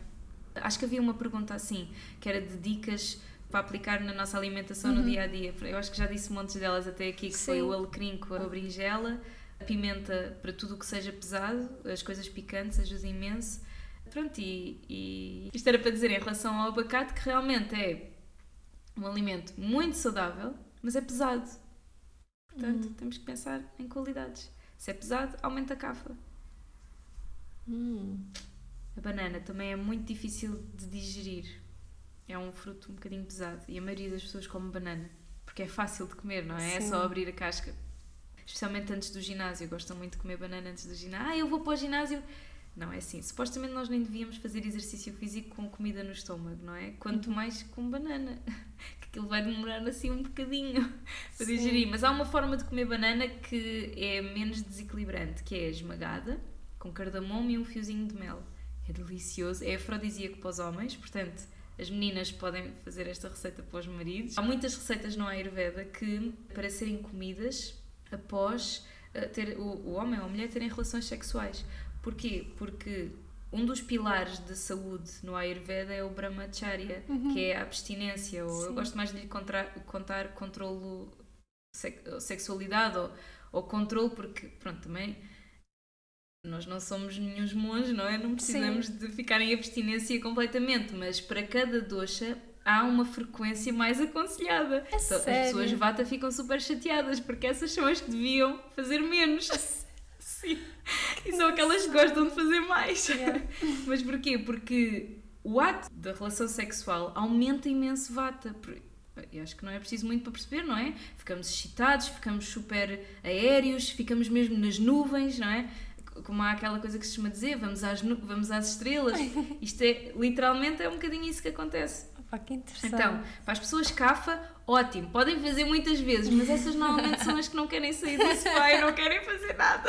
Acho que havia uma pergunta assim, que era de dicas para aplicar na nossa alimentação no dia a dia. Eu acho que já disse montes delas até aqui, que foi Sim. o alecrim com a berinjela, a pimenta para tudo o que seja pesado, as coisas picantes ajuda imenso. Pronto, e, e isto era para dizer em relação ao abacate que realmente é um alimento muito saudável, mas é pesado. Portanto, temos que pensar em qualidades. Se é pesado, aumenta a cafa. Hum. A banana também é muito difícil de digerir. É um fruto um bocadinho pesado e a maioria das pessoas come banana porque é fácil de comer, não é? É Sim. só abrir a casca. Especialmente antes do ginásio. Gostam muito de comer banana antes do ginásio. Ah, eu vou para o ginásio. Não é assim. Supostamente nós nem devíamos fazer exercício físico com comida no estômago, não é? Quanto mais com banana. Aquilo vai demorar assim um bocadinho para digerir. Mas há uma forma de comer banana que é menos desequilibrante, que é esmagada, com cardamomo e um fiozinho de mel. É delicioso, é afrodisíaco para os homens, portanto, as meninas podem fazer esta receita para os maridos. Há muitas receitas no Ayurveda que, para serem comidas após eh, ter, o, o homem ou a mulher terem relações sexuais. Porquê? Porque um dos pilares de saúde no Ayurveda é o Brahmacharya, que é a abstinência, ou eu Sim. gosto mais de lhe contra- contar controlo sex- sexualidade ou, ou controle, porque, pronto, também nós não somos nenhum monges, não é? Não precisamos de ficar em abstinência completamente, mas para cada dosha há uma frequência mais aconselhada. É Então, sério? As pessoas vata ficam super chateadas porque essas são as que deviam fazer menos. Sim. E são aquelas que gostam de fazer mais. Yeah. Mas porquê? Porque o ato da relação sexual aumenta imenso vata. Eu acho que não é preciso muito para perceber, não é? Ficamos excitados, ficamos super aéreos, ficamos mesmo nas nuvens, não é? Como há aquela coisa que se chama dizer, vamos às, vamos às estrelas. Isto é, literalmente, é um bocadinho isso que acontece. Opa, que interessante. Então, para as pessoas cafa, ótimo, podem fazer muitas vezes, mas essas normalmente são as que não querem sair do sofá e não querem fazer nada.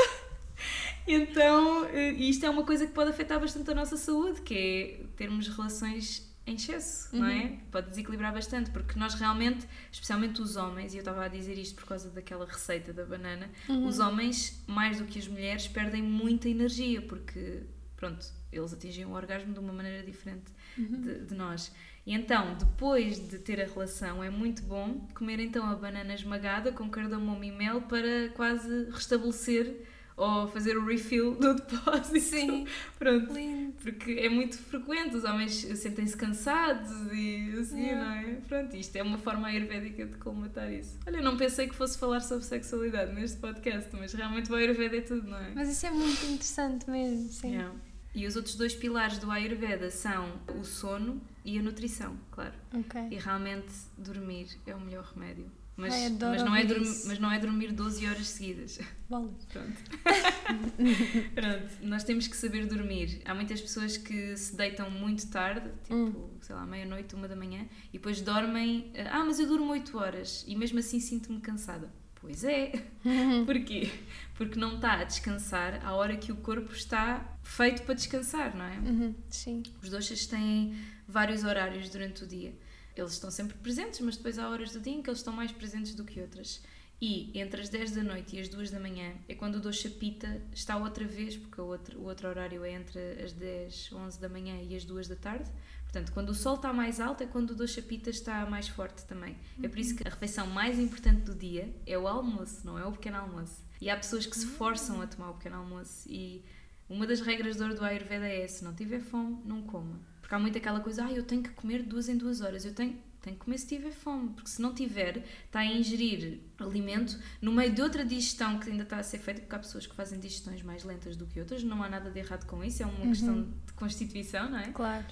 Então, eh, isto é uma coisa que pode afetar bastante a nossa saúde, que é termos relações em excesso, não é? Pode desequilibrar bastante, porque nós realmente, especialmente os homens, e eu estava a dizer isto por causa daquela receita da banana, os homens, mais do que as mulheres, perdem muita energia, porque, pronto, eles atingem o orgasmo de uma maneira diferente de, de nós. E então, depois de ter a relação, é muito bom comer então a banana esmagada com cardamomo e mel para quase restabelecer ou fazer o refill do depósito. Sim. Pronto. Lindo. Porque é muito frequente, os homens sentem-se cansados e assim, Yeah. não é? Pronto, isto é uma forma ayurvédica de colmatar isso. Olha, não pensei que fosse falar sobre sexualidade neste podcast, mas realmente o ayurveda é tudo, não é? Mas isso é muito interessante mesmo, sim. Yeah. E os outros dois pilares do ayurveda são o sono e a nutrição, claro. Ok. E realmente dormir é o melhor remédio. Mas, Ai, adoro mas, não é ouvir dormi- isso. mas não é dormir 12 horas seguidas. Bolas. Pronto. Pronto, nós temos que saber dormir. Há muitas pessoas que se deitam muito tarde, tipo, Hum. sei lá, meia-noite, uma da manhã, e depois dormem. Ah, mas eu durmo 8 horas e mesmo assim sinto-me cansada. Pois é. Porquê? Porque não está a descansar à hora que o corpo está feito para descansar, não é? Uhum, Sim. Os doxas têm vários horários durante o dia. Eles estão sempre presentes, mas depois há horas do dia em que eles estão mais presentes do que outras. E entre as 10 da noite e as 2 da manhã é quando o dosha pita está outra vez, porque o outro, o outro horário é entre as 10, 11 da manhã e as 2 da tarde. Portanto, quando o sol está mais alto é quando o dosha pita está mais forte também. É por isso que a refeição mais importante do dia é o almoço, não é o pequeno almoço. E há pessoas que se forçam a tomar o pequeno almoço e uma das regras de ouro do Ayurveda é se não tiver fome, não coma. Porque há muito aquela coisa, ah, eu tenho que comer duas em duas horas. Eu tenho, tenho que comer se tiver fome. Porque se não tiver, está a ingerir alimento no meio de outra digestão que ainda está a ser feita, porque há pessoas que fazem digestões mais lentas do que outras. Não há nada de errado com isso, é uma questão de constituição, não é? Claro.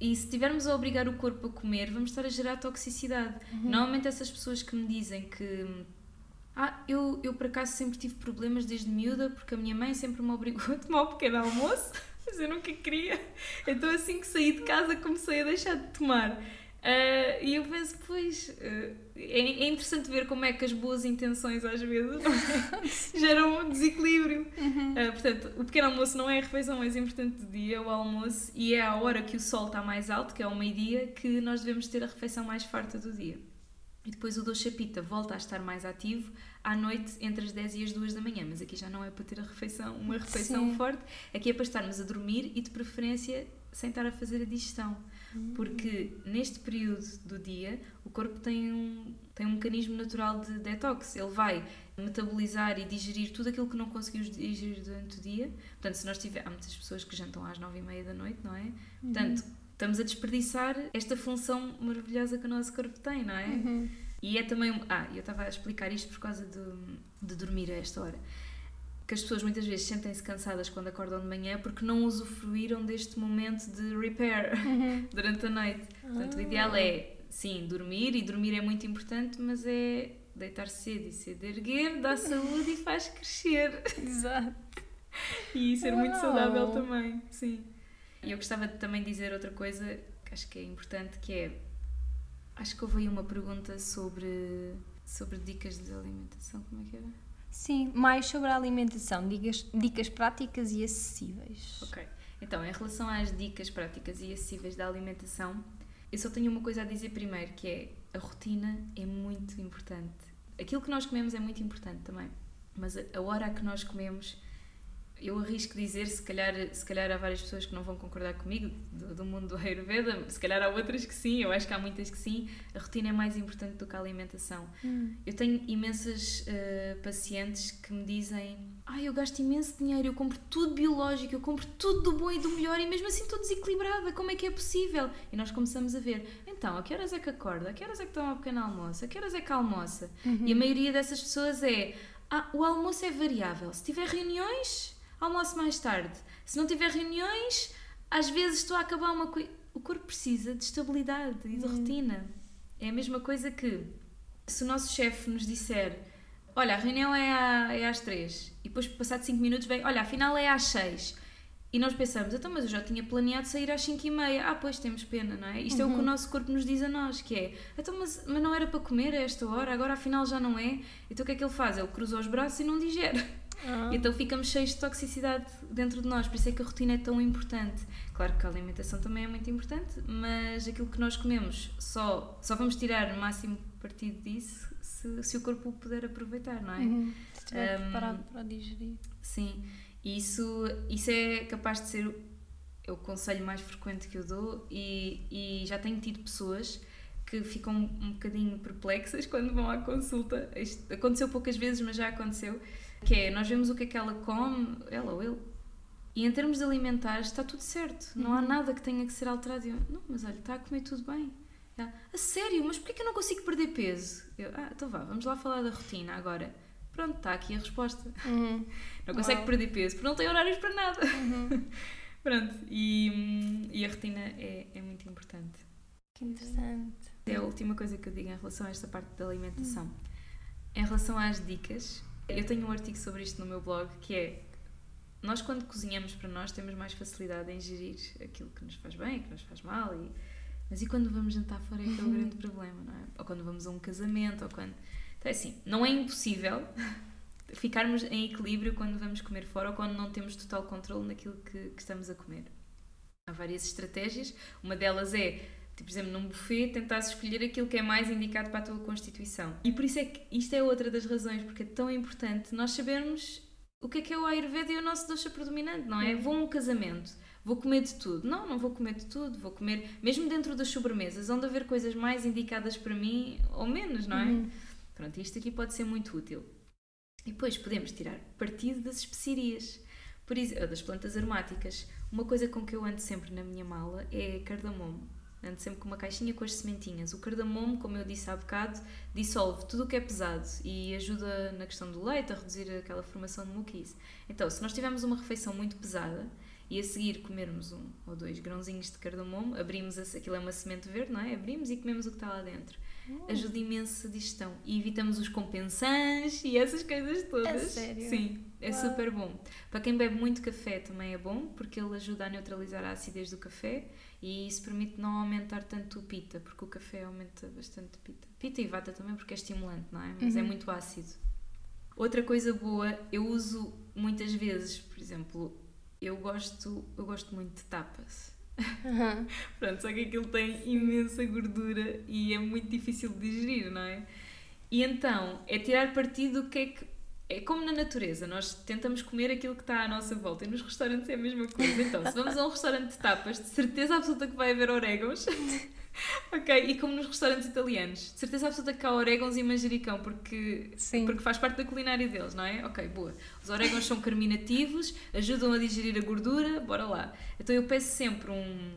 E se estivermos a obrigar o corpo a comer, vamos estar a gerar toxicidade. Normalmente essas pessoas que me dizem que ah, eu, eu por acaso sempre tive problemas desde miúda porque a minha mãe sempre me obrigou a tomar o pequeno almoço, mas eu nunca queria. Então assim que saí de casa comecei a deixar de tomar. Ah, e eu penso, pois, ah, é, é interessante ver como é que as boas intenções às vezes geram um desequilíbrio. Ah, portanto, o pequeno almoço não é a refeição mais importante do dia, é o almoço, e é à hora que o sol está mais alto, que é ao meio-dia, que nós devemos ter a refeição mais farta do dia. E depois o doce pita volta a estar mais ativo à noite entre as 10 e as 2 da manhã, mas aqui já não é para ter a refeição, uma refeição Sim. forte, aqui é para estarmos a dormir e de preferência sem estar a fazer a digestão. Porque neste período do dia o corpo tem um, tem um mecanismo natural de detox. Ele vai metabolizar e digerir tudo aquilo que não conseguimos digerir durante o dia. Portanto, se nós tiver, há muitas pessoas que jantam às 9 e meia da noite, não é? Portanto, estamos a desperdiçar esta função maravilhosa que o nosso corpo tem, não é? Uhum. E é também. um- Ah, eu estava a explicar isto por causa de, de dormir a esta hora. Que as pessoas muitas vezes sentem-se cansadas quando acordam de manhã porque não usufruíram deste momento de repair durante a noite. Portanto, o ideal é, sim, dormir, e dormir é muito importante, mas é deitar cedo e cedo erguer, dá saúde e faz crescer. Exato. E ser muito Uau. saudável também, sim. E eu gostava de também dizer outra coisa que acho que é importante, que é... Acho que houve aí uma pergunta sobre, sobre dicas de alimentação, como é que era? Sim, mais sobre a alimentação, dicas, dicas práticas e acessíveis. Ok. Então, em relação às dicas práticas e acessíveis da alimentação, eu só tenho uma coisa a dizer primeiro, que é a rotina é muito importante. Aquilo que nós comemos é muito importante também, mas a hora que nós comemos, eu arrisco dizer, se calhar, se calhar há várias pessoas que não vão concordar comigo, do, do mundo do Ayurveda, se calhar há outras que sim, eu acho que há muitas que sim, a rotina é mais importante do que a alimentação. Hum. Eu tenho imensas eh, pacientes que me dizem: Ah, eu gasto imenso dinheiro, eu compro tudo biológico, eu compro tudo do bom e do melhor e mesmo assim estou desequilibrada, como é que é possível? E nós começamos a ver: Então, a que horas é que acorda? A que horas é que toma o pequeno almoço? A que horas é que almoça? E a maioria dessas pessoas é, ah, o almoço é variável. Se tiver reuniões, almoço mais tarde. Se não tiver reuniões, às vezes estou a acabar uma coisa. O corpo precisa de estabilidade e de rotina. É a mesma coisa que se o nosso chefe nos disser olha, a reunião é, à- é às três e depois passado 5 minutos vem, olha, afinal é às 6 e nós pensamos, então mas eu já tinha planeado sair às 5 e meia ah pois temos pena, não é? Isto é o que o nosso corpo nos diz a nós, que é então mas, mas não era para comer a esta hora, agora afinal já não é então o que é que ele faz? Ele cruza os braços e não digere Ah. então ficamos cheios de toxicidade dentro de nós, por isso é que a rotina é tão importante. Claro que a alimentação também é muito importante, mas aquilo que nós comemos só, só vamos tirar o máximo partido disso se, se o corpo puder aproveitar, não é? Uhum. Se estiver Um, preparado para digerir. Sim, e isso, isso é capaz de ser o, é o conselho mais frequente que eu dou e, e já tenho tido pessoas que ficam um bocadinho perplexas quando vão à consulta. Isto aconteceu poucas vezes, mas já aconteceu. Que é, nós vemos o que é que ela come, ela ou ele, e em termos alimentares está tudo certo. Não há nada que tenha que ser alterado. Eu, não, mas olha, está a comer tudo bem. Ela, a sério, mas porquê que eu não consigo perder peso? Eu, ah, então vá, vamos lá falar da rotina agora. Pronto, está aqui a resposta. Uhum. Não consegue Uau. perder peso porque não tem horários para nada. Pronto, e, e a rotina é, é muito importante. Que interessante. É a última coisa que eu digo em relação a esta parte da alimentação. Em relação às dicas, eu tenho um artigo sobre isto no meu blog que é nós quando cozinhamos para nós temos mais facilidade em gerir aquilo que nos faz bem, que nos faz mal e mas e quando vamos jantar fora é que é o grande problema, não é? Ou quando vamos a um casamento, ou quando... Então é assim, não é impossível ficarmos em equilíbrio quando vamos comer fora ou quando não temos total controle naquilo que, que estamos a comer. Há várias estratégias. Uma delas é, por exemplo, num buffet, tentar escolher aquilo que é mais indicado para a tua constituição. E por isso é que isto é outra das razões, porque é tão importante nós sabermos o que é que é o Ayurveda e o nosso doce predominante, não é? Vou a um casamento, vou comer de tudo. Não, não vou comer de tudo, vou comer, mesmo dentro das sobremesas, onde haver coisas mais indicadas para mim ou menos, não é? Pronto, isto aqui pode ser muito útil. E depois podemos tirar partido das especiarias, por exemplo, das plantas aromáticas. Uma coisa com que eu ando sempre na minha mala é cardamomo. Ando sempre com uma caixinha com as sementinhas. O cardamomo, como eu disse há bocado, dissolve tudo o que é pesado e ajuda na questão do leite a reduzir aquela formação de muquise. Então, se nós tivermos uma refeição muito pesada e a seguir comermos um ou dois grãozinhos de cardamomo, abrimos, aquilo é uma semente verde, não é? Abrimos e comemos o que está lá dentro. Ajuda imenso a digestão e evitamos os compensans e essas coisas todas. A sério? Sim, é Uau. super bom. Para quem bebe muito café também é bom, porque ele ajuda a neutralizar a acidez do café e isso permite não aumentar tanto o pita, porque o café aumenta bastante pita. Pita e vata também, porque é estimulante, não é? Mas é muito ácido. Outra coisa boa, eu uso muitas vezes, por exemplo, eu gosto, eu gosto muito de tapas. Uhum. Pronto, só que aquilo tem imensa gordura e é muito difícil de digerir, não é? E então, é tirar partido do que é que. É como na natureza, nós tentamos comer aquilo que está à nossa volta e nos restaurantes é a mesma coisa. Então, se vamos a um restaurante de tapas, de certeza absoluta que vai haver orégãos. ok? E como nos restaurantes italianos, de certeza absoluta que há orégãos e manjericão, porque, Sim. porque faz parte da culinária deles, não é? Ok, boa. Os orégãos são carminativos, ajudam a digerir a gordura, bora lá. Então eu peço sempre um,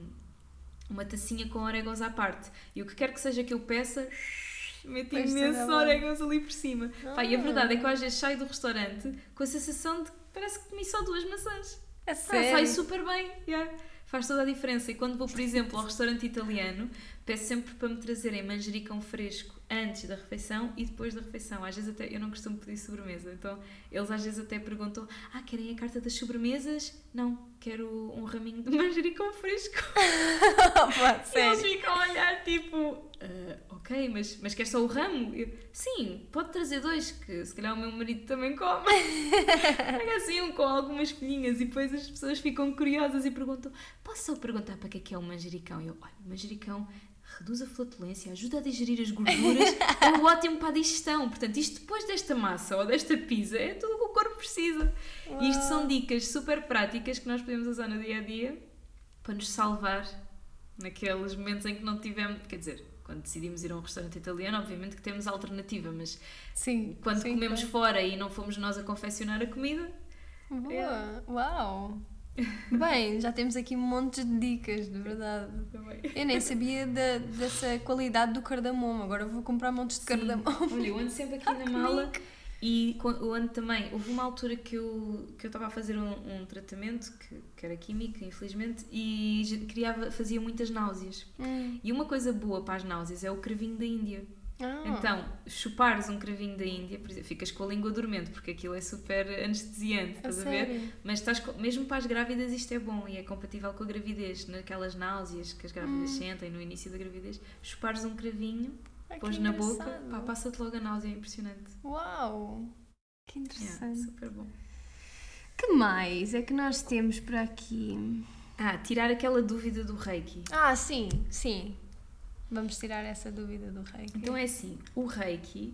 uma tacinha com orégãos à parte. E o que quer que seja que eu peça, meto Pois imensos orégãos ali por cima. Pá, e a Ah. verdade é que eu às vezes saio do restaurante com a sensação de que parece que comi só duas maçãs. A Ah, sério? sai super bem, yeah. Faz toda a diferença. E quando vou, por exemplo, ao restaurante italiano, peço sempre para me trazerem manjericão fresco antes da refeição e depois da refeição. Às vezes até eu não costumo pedir sobremesa, então eles às vezes até perguntam: Ah, querem a carta das sobremesas? Não, quero um raminho de manjericão fresco. E eles ficam a olhar tipo, "Ah, ok, mas, mas quer só o ramo? Eu, Sim, pode trazer dois, que se calhar o meu marido também come. Pega assim um com algumas folhinhas e depois as pessoas ficam curiosas e perguntam: Posso só perguntar para que é que é o manjericão? E eu, olha, o manjericão reduz a flatulência, ajuda a digerir as gorduras, é ótimo para a digestão. Portanto, isto depois desta massa ou desta pizza é tudo o que o corpo precisa. E isto são dicas super práticas que nós podemos usar no dia a dia para nos salvar naqueles momentos em que não tivemos. Quer dizer, quando decidimos ir a um restaurante italiano, obviamente que temos alternativa, mas Sim. quando sim, comemos claro. fora e não fomos nós a confeccionar a comida, Boa. Uau. Bem, já temos aqui montes de dicas, de verdade. Eu nem sabia da, dessa qualidade do cardamomo, agora vou comprar montes de cardamomo. Olha, eu ando sempre aqui na mala e eu ando também. Houve uma altura que eu que eu estava a fazer um, um tratamento que, que era químico, infelizmente, e criava, fazia muitas náuseas. Hum. E uma coisa boa para as náuseas é o cravinho da Índia. Ah, Então, chupares um cravinho da Índia, por exemplo, ficas com a língua dormente, porque aquilo é super anestesiante, a estás a ver? sério? Mas estás mesmo para as grávidas isto é bom e é compatível com a gravidez, naquelas náuseas que as grávidas Hum. sentem no início da gravidez, chupares um cravinho, Ah, pões na boca, pá, passa-te logo a náusea, é impressionante. Uau, que interessante. super bom. Que mais é que nós temos por aqui? Ah, tirar aquela dúvida do Reiki. Ah, sim, sim. Vamos tirar essa dúvida do rei. Então é assim, o Reiki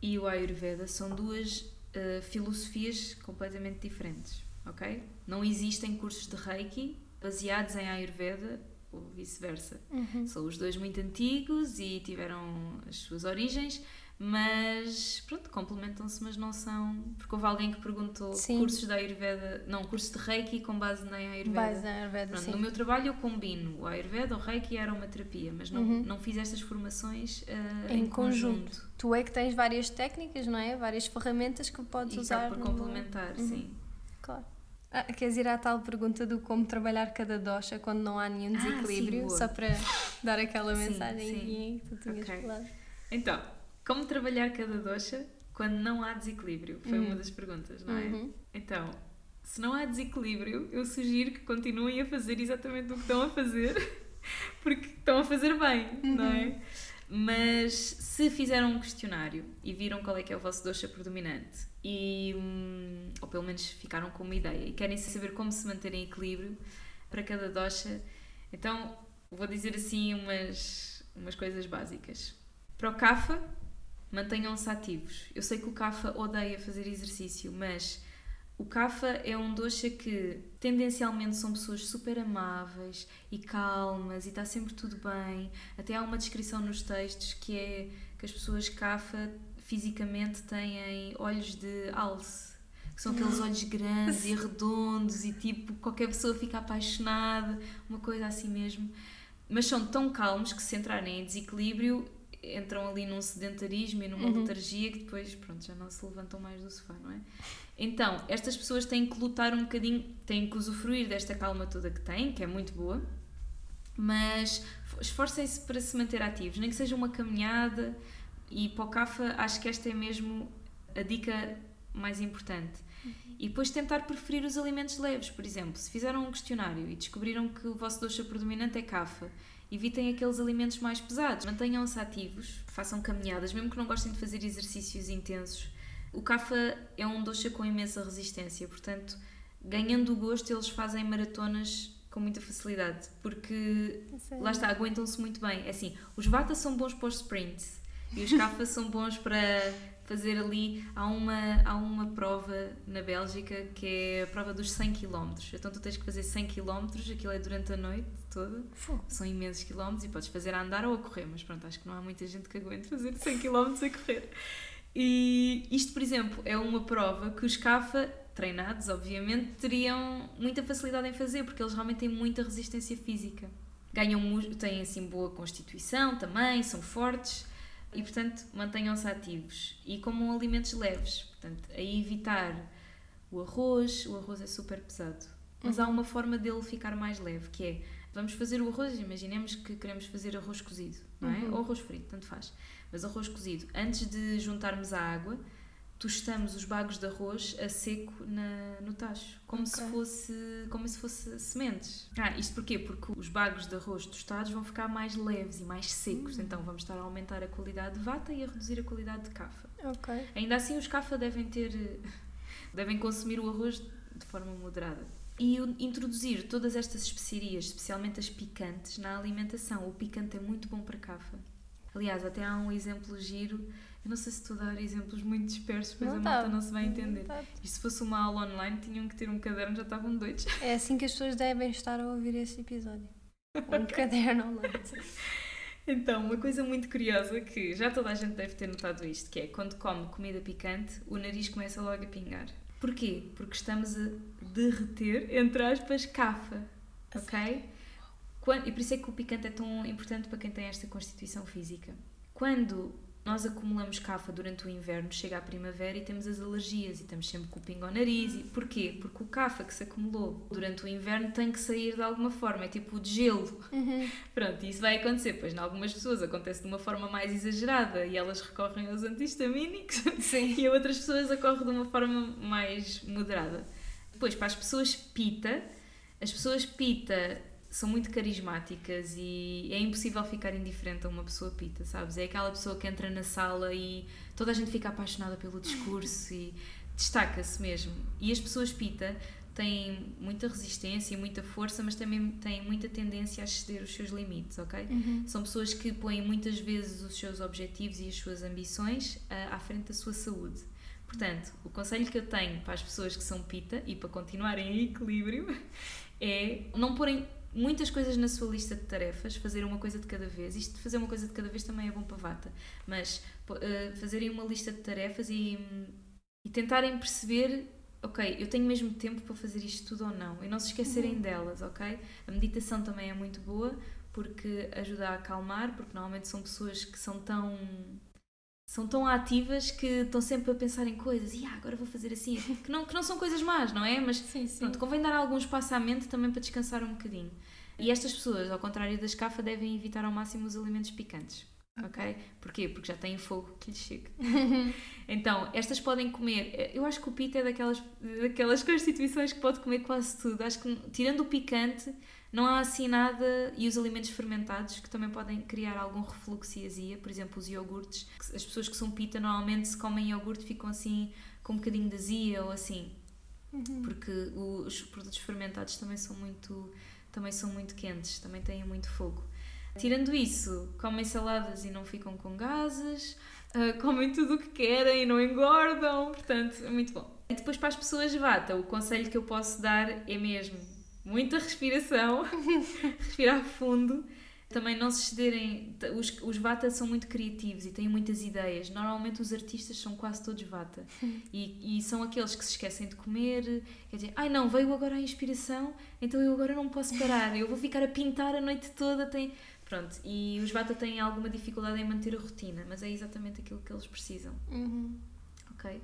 e o Ayurveda são duas eh, filosofias completamente diferentes, ok? Não existem cursos de Reiki baseados em Ayurveda ou vice-versa. Uhum. São os dois muito antigos e tiveram as suas origens, mas pronto, complementam-se, mas não são. Porque houve alguém que perguntou Sim. cursos de Ayurveda, não, cursos de Reiki com base na Ayurveda. Base na Ayurveda, Pronto, sim. no meu trabalho eu combino o Ayurveda, o Reiki e a aromaterapia, mas não, Uhum. não fiz estas formações eh, Em em, conjunto. conjunto. Tu é que tens várias técnicas, não é? Várias ferramentas que podes E usar. por no- complementar, Uhum. sim. Claro. Ah, queres ir à tal pergunta do como trabalhar cada dosha quando não há nenhum Ah, sim, desequilíbrio? só para dar aquela Sim, mensagem sim. que tu tinhas Ok. falado. Então, como trabalhar cada dosha quando não há desequilíbrio? Foi Uhum. uma das perguntas, não é? Uhum. Então, se não há desequilíbrio, eu sugiro que continuem a fazer exatamente o que estão a fazer, porque estão a fazer bem, não Uhum. é? Mas se fizeram um questionário e viram qual é que é o vosso dosha predominante, e, hum, ou pelo menos ficaram com uma ideia, e querem saber como se manter em equilíbrio para cada dosha, então vou dizer assim umas, umas coisas básicas. Para o CAFA, mantenham-se ativos. Eu sei que o CAFA odeia fazer exercício, mas o CAFA é um dosha que tendencialmente são pessoas super amáveis e calmas e está sempre tudo bem. Até há uma descrição nos textos que é que as pessoas CAFA fisicamente têm olhos de alce. Que são aqueles olhos grandes e redondos e tipo qualquer pessoa fica apaixonada, uma coisa assim mesmo. Mas são tão calmos que se entrarem em desequilíbrio entram ali num sedentarismo e numa Uhum. letargia que depois, pronto, já não se levantam mais do sofá, não é? Então, estas pessoas têm que lutar um bocadinho, têm que usufruir desta calma toda que têm, que é muito boa, mas esforcem-se para se manter ativos, nem que seja uma caminhada. E para o CAFA, acho que esta é mesmo a dica mais importante. E depois tentar preferir os alimentos leves, por exemplo, se fizeram um questionário e descobriram que o vosso doce predominante é CAFA, evitem aqueles alimentos mais pesados, mantenham-se ativos, façam caminhadas, mesmo que não gostem de fazer exercícios intensos. O CAFA é um doce com imensa resistência, portanto, ganhando o gosto, eles fazem maratonas com muita facilidade, porque Sério? lá está, aguentam-se muito bem. É assim, os Vata são bons para os sprints e os Kapha são bons para fazer ali. Há uma, há uma prova na Bélgica que é a prova dos 100 km. Então tu tens que fazer 100 km, aquilo é durante a noite toda. Fogo. São imensos quilómetros e podes fazer a andar ou a correr, mas pronto, acho que não há muita gente que aguente fazer 100 km a correr. E isto, por exemplo, é uma prova que os CAFA, treinados, obviamente, teriam muita facilidade em fazer, porque eles realmente têm muita resistência física. Ganham, têm assim boa constituição também, são fortes e, portanto, mantenham-se ativos. E comam alimentos leves, portanto, a evitar o arroz, o arroz é super pesado. Mas há uma forma dele ficar mais leve, que é, vamos fazer o arroz, imaginemos que queremos fazer arroz cozido, não é? Uhum. Ou arroz frito, tanto faz. Mas arroz cozido, antes de juntarmos a água, tostamos os bagos de arroz a seco na, no tacho, como, se Ok. fosse, como se fosse sementes. Ah, isto porquê? Porque os bagos de arroz tostados vão ficar mais leves e mais secos, Hum. então vamos estar a aumentar a qualidade de vata e a reduzir a qualidade de cafa. Ok. Ainda assim, os CAFA devem ter. devem consumir o arroz de forma moderada. E introduzir todas estas especiarias, especialmente as picantes, na alimentação. O picante é muito bom para CAFA. Aliás, até há um exemplo giro. Eu não sei se estou a dar exemplos muito dispersos, mas Não a tá. malta não se vai entender. Tá. E se fosse uma aula online, tinham que ter um caderno, já estavam doidos. É assim que as pessoas devem estar a ouvir este episódio. Um caderno online. Então, uma coisa muito curiosa que já toda a gente deve ter notado isto, que é quando come comida picante, o nariz começa logo a pingar. Porquê? Porque estamos a derreter, entre aspas, cafa. Ok? Quando, e por isso é que o picante é tão importante para quem tem esta constituição física. Quando nós acumulamos cafa durante o inverno, chega a primavera e temos as alergias e estamos sempre com o pingo ao nariz. E porquê? Porque o cafa que se acumulou durante o inverno tem que sair de alguma forma, é tipo de gelo. Uhum. Pronto, isso vai acontecer, pois em algumas pessoas acontece de uma forma mais exagerada e elas recorrem aos antihistamínicos Sim. e a outras pessoas ocorre de uma forma mais moderada. Depois, para as pessoas pita, as pessoas pita são muito carismáticas e é impossível ficar indiferente a uma pessoa pita, sabes? É aquela pessoa que entra na sala e toda a gente fica apaixonada pelo discurso e destaca-se mesmo. E as pessoas pita têm muita resistência e muita força, mas também têm muita tendência a exceder os seus limites, ok? Uhum. São pessoas que põem muitas vezes os seus objetivos e as suas ambições uh, à frente da sua saúde. Portanto, o conselho que eu tenho para as pessoas que são pita e para continuarem em equilíbrio é não porem muitas coisas na sua lista de tarefas, fazer uma coisa de cada vez. Isto de fazer uma coisa de cada vez também é bom para vata, mas uh, fazerem uma lista de tarefas e, e tentarem perceber, ok, eu tenho mesmo tempo para fazer isto tudo ou não, e não se esquecerem uhum. delas, ok? A meditação também é muito boa porque ajuda a acalmar, porque normalmente são pessoas que são tão são tão ativas que estão sempre a pensar em coisas e ah, agora vou fazer assim, que não, que não são coisas más, não é? Mas sim, sim. pronto, convém dar algum espaçamento também para descansar um bocadinho. E estas pessoas, ao contrário da escafa, devem evitar ao máximo os alimentos picantes. Ok? Porquê? Porque já têm fogo que lhes chega. então, estas podem comer. Eu acho que o pita é daquelas, daquelas constituições que pode comer quase tudo. Acho que, tirando o picante, não há assim nada, e os alimentos fermentados que também podem criar algum refluxo e azia, por exemplo, os iogurtes. As pessoas que são pita normalmente se comem iogurte ficam assim com um bocadinho de azia ou assim. Uhum. Porque os produtos fermentados também são muito também são muito quentes, também têm muito fogo. Tirando isso, comem saladas e não ficam com gases, uh, comem tudo o que querem e não engordam, portanto, é muito bom. E depois para as pessoas vata, o conselho que eu posso dar é mesmo muita respiração, respirar fundo. Também não se excederem. Os, os Vata são muito criativos e têm muitas ideias. Normalmente os artistas são quase todos Vata. E, e são aqueles que se esquecem de comer. Quer dizer, ai não, veio agora a inspiração, então eu agora não posso parar. Eu vou ficar a pintar a noite toda. Tem... Pronto, e os Vata têm alguma dificuldade em manter a rotina, mas é exatamente aquilo que eles precisam. Uhum. Ok?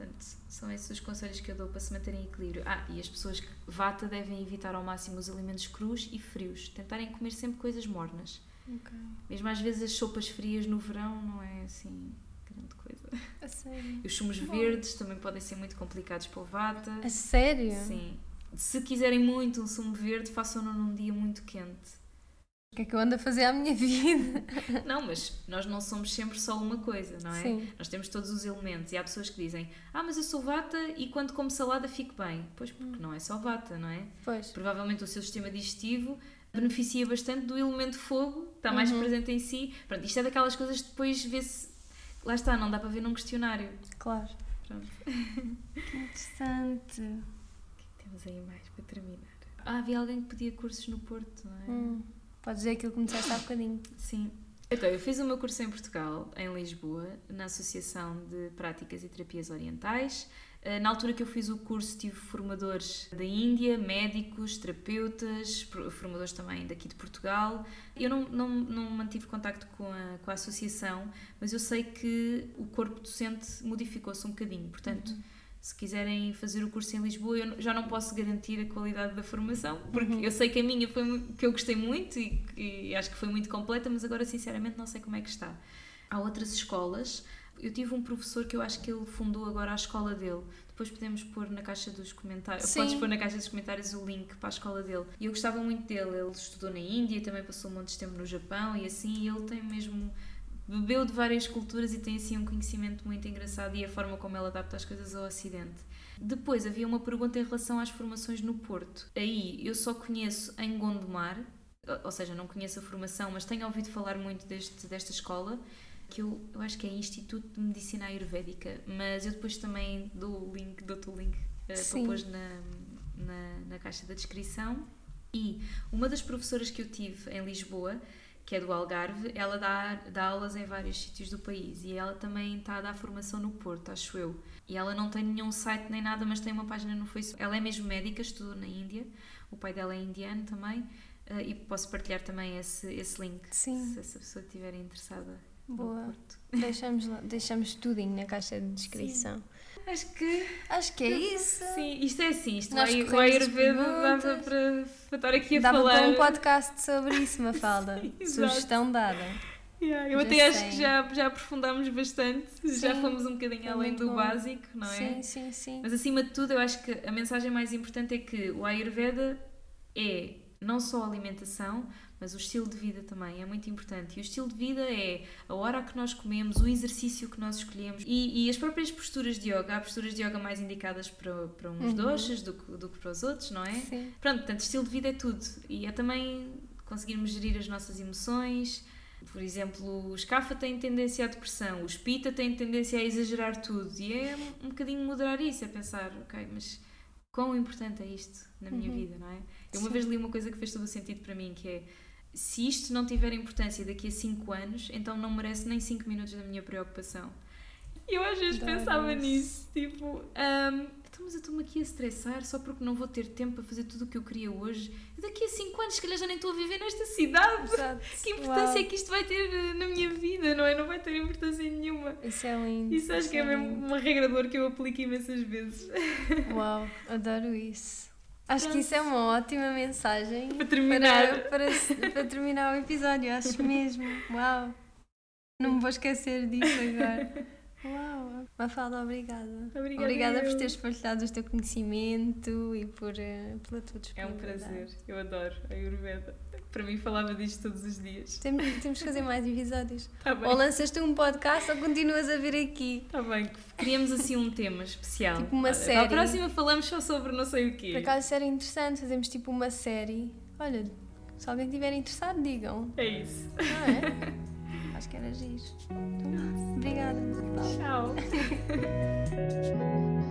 Portanto, são esses os conselhos que eu dou para se manter em equilíbrio. Ah, e as pessoas que vata devem evitar ao máximo os alimentos crus e frios. Tentarem comer sempre coisas mornas. Okay. Mesmo às vezes as sopas frias no verão não é assim grande coisa. A sério? Os sumos Bom. verdes também podem ser muito complicados para o vata. A sério? Sim. Se quiserem muito um sumo verde, façam-no num dia muito quente. O que é que eu ando a fazer à minha vida? Não, mas nós não somos sempre só uma coisa, não é? Sim. Nós temos todos os elementos e há pessoas que dizem ah, mas eu sou vata e quando como salada fico bem. Pois, porque hum. não é só vata, não é? Pois. Provavelmente o seu sistema digestivo beneficia bastante do elemento fogo, está mais uhum. presente em si. Pronto, isto é daquelas coisas que depois vê-se... Lá está, não dá para ver num questionário. Claro. Pronto. Que interessante. O que temos aí mais para terminar? Ah, havia alguém que pedia cursos no Porto, não é? Hum. Podes dizer aquilo que começaste há bocadinho. Sim. Então, eu fiz o meu curso em Portugal, em Lisboa, na Associação de Práticas e Terapias Orientais. Eh, na altura que eu fiz o curso, tive formadores da Índia, médicos, terapeutas, formadores também daqui de Portugal. Eu não, não, não mantive contacto com a, com a associação, mas eu sei que o corpo docente modificou-se um bocadinho. Portanto. Uhum se quiserem fazer o curso em Lisboa, eu já não posso garantir a qualidade da formação, porque uhum. eu sei que a minha foi que eu gostei muito e, e, acho que foi muito completa, mas agora sinceramente não sei como é que está. Há outras escolas. Eu tive um professor que eu acho que ele fundou agora a escola dele. Depois podemos pôr na caixa dos comentários, Sim. podes pôr na caixa dos comentários o link para a escola dele. E eu gostava muito dele. Ele estudou na Índia, também passou um monte de tempo no Japão e assim, e ele tem mesmo bebeu de várias culturas e tem assim um conhecimento muito engraçado e a forma como ela adapta as coisas ao Ocidente. Depois havia uma pergunta em relação às formações no Porto. Aí eu só conheço em Gondomar, ou seja, não conheço a formação, mas tenho ouvido falar muito deste, desta escola, que eu, eu acho que é Instituto de Medicina Ayurvédica, mas eu depois também dou o link, dou-te o link para pôr na, na, na caixa da descrição. E uma das professoras que eu tive em Lisboa que é do Algarve, ela dá, dá aulas em vários sítios do país e ela também está a dar formação no Porto, acho eu. E ela não tem nenhum site nem nada, mas tem uma página no Facebook. Ela é mesmo médica, estudou na Índia, o pai dela é indiano também, uh, e posso partilhar também esse, esse link Sim. se essa pessoa estiver interessada. Boa. Deixamos, lá- deixamos tudinho na caixa de descrição. Acho que Acho que é isso. sim, isto é assim, isto Nós vai, as Ayurveda dava para, para estar aqui a Dava falar. para um podcast sobre isso, Mafalda. Sim. Sugestão dada. Yeah, eu Já até acho sei. que já, já aprofundámos bastante, já Sim, fomos um bocadinho além do bom. básico, não é? Sim, sim, sim. Mas acima de tudo, eu acho que a mensagem mais importante é que o Ayurveda é não só a alimentação, mas o estilo de vida também é muito importante. E o estilo de vida é a hora que nós comemos, o exercício que nós escolhemos e, e as próprias posturas de yoga. Há posturas de yoga mais indicadas para, para uns Uhum. doces do, que- do que para os outros, não é? Sim. Pronto, portanto, estilo de vida é tudo. E é também conseguirmos gerir as nossas emoções. Por exemplo, os Kapha têm tendência à depressão, os Pita têm tendência a exagerar tudo. E é um, um bocadinho moderar isso, é pensar, ok, mas quão importante é isto na minha Uhum. vida, não é? Eu uma Sim. vez li uma coisa que fez todo o sentido para mim, que é se isto não tiver importância daqui a 5 anos, então não merece nem 5 minutos da minha preocupação. E eu às vezes Adoro pensava isso. nisso, tipo, ahm, então, mas eu estou-me aqui a estressar só porque não vou ter tempo para fazer tudo o que eu queria hoje. E daqui a 5 anos, se calhar já nem estou a viver nesta cidade. Exato. Que importância Uau. é que isto vai ter eh, na minha vida, não é? Não vai ter importância nenhuma. Isso é lindo. Isso acho que é mesmo lindo. uma regra de que eu aplico imensas vezes. Uau, adoro isso. Acho que isso é uma ótima mensagem Para terminar. para, para, para terminar o episódio, acho mesmo. Uau! Não me vou esquecer disso agora. Uau! Mafalda, obrigada. Obrigada Obrigada por teres partilhado o teu conhecimento e por, eh, pela tua É um disponibilidade. prazer, eu adoro a Ayurveda. Para mim falava disto todos os dias. Temos, temos que fazer mais episódios. Bem, Ou lanças tu um podcast ou continuas a vir aqui. está bem. Queríamos assim um tema especial. Tipo uma Olha, série. Para a próxima falamos só sobre não sei o quê. Por acaso era interessante, fazemos tipo uma série. Olha, se alguém estiver interessado, digam. É isso. Não é? Acho que era. Então, obrigada. Tchau.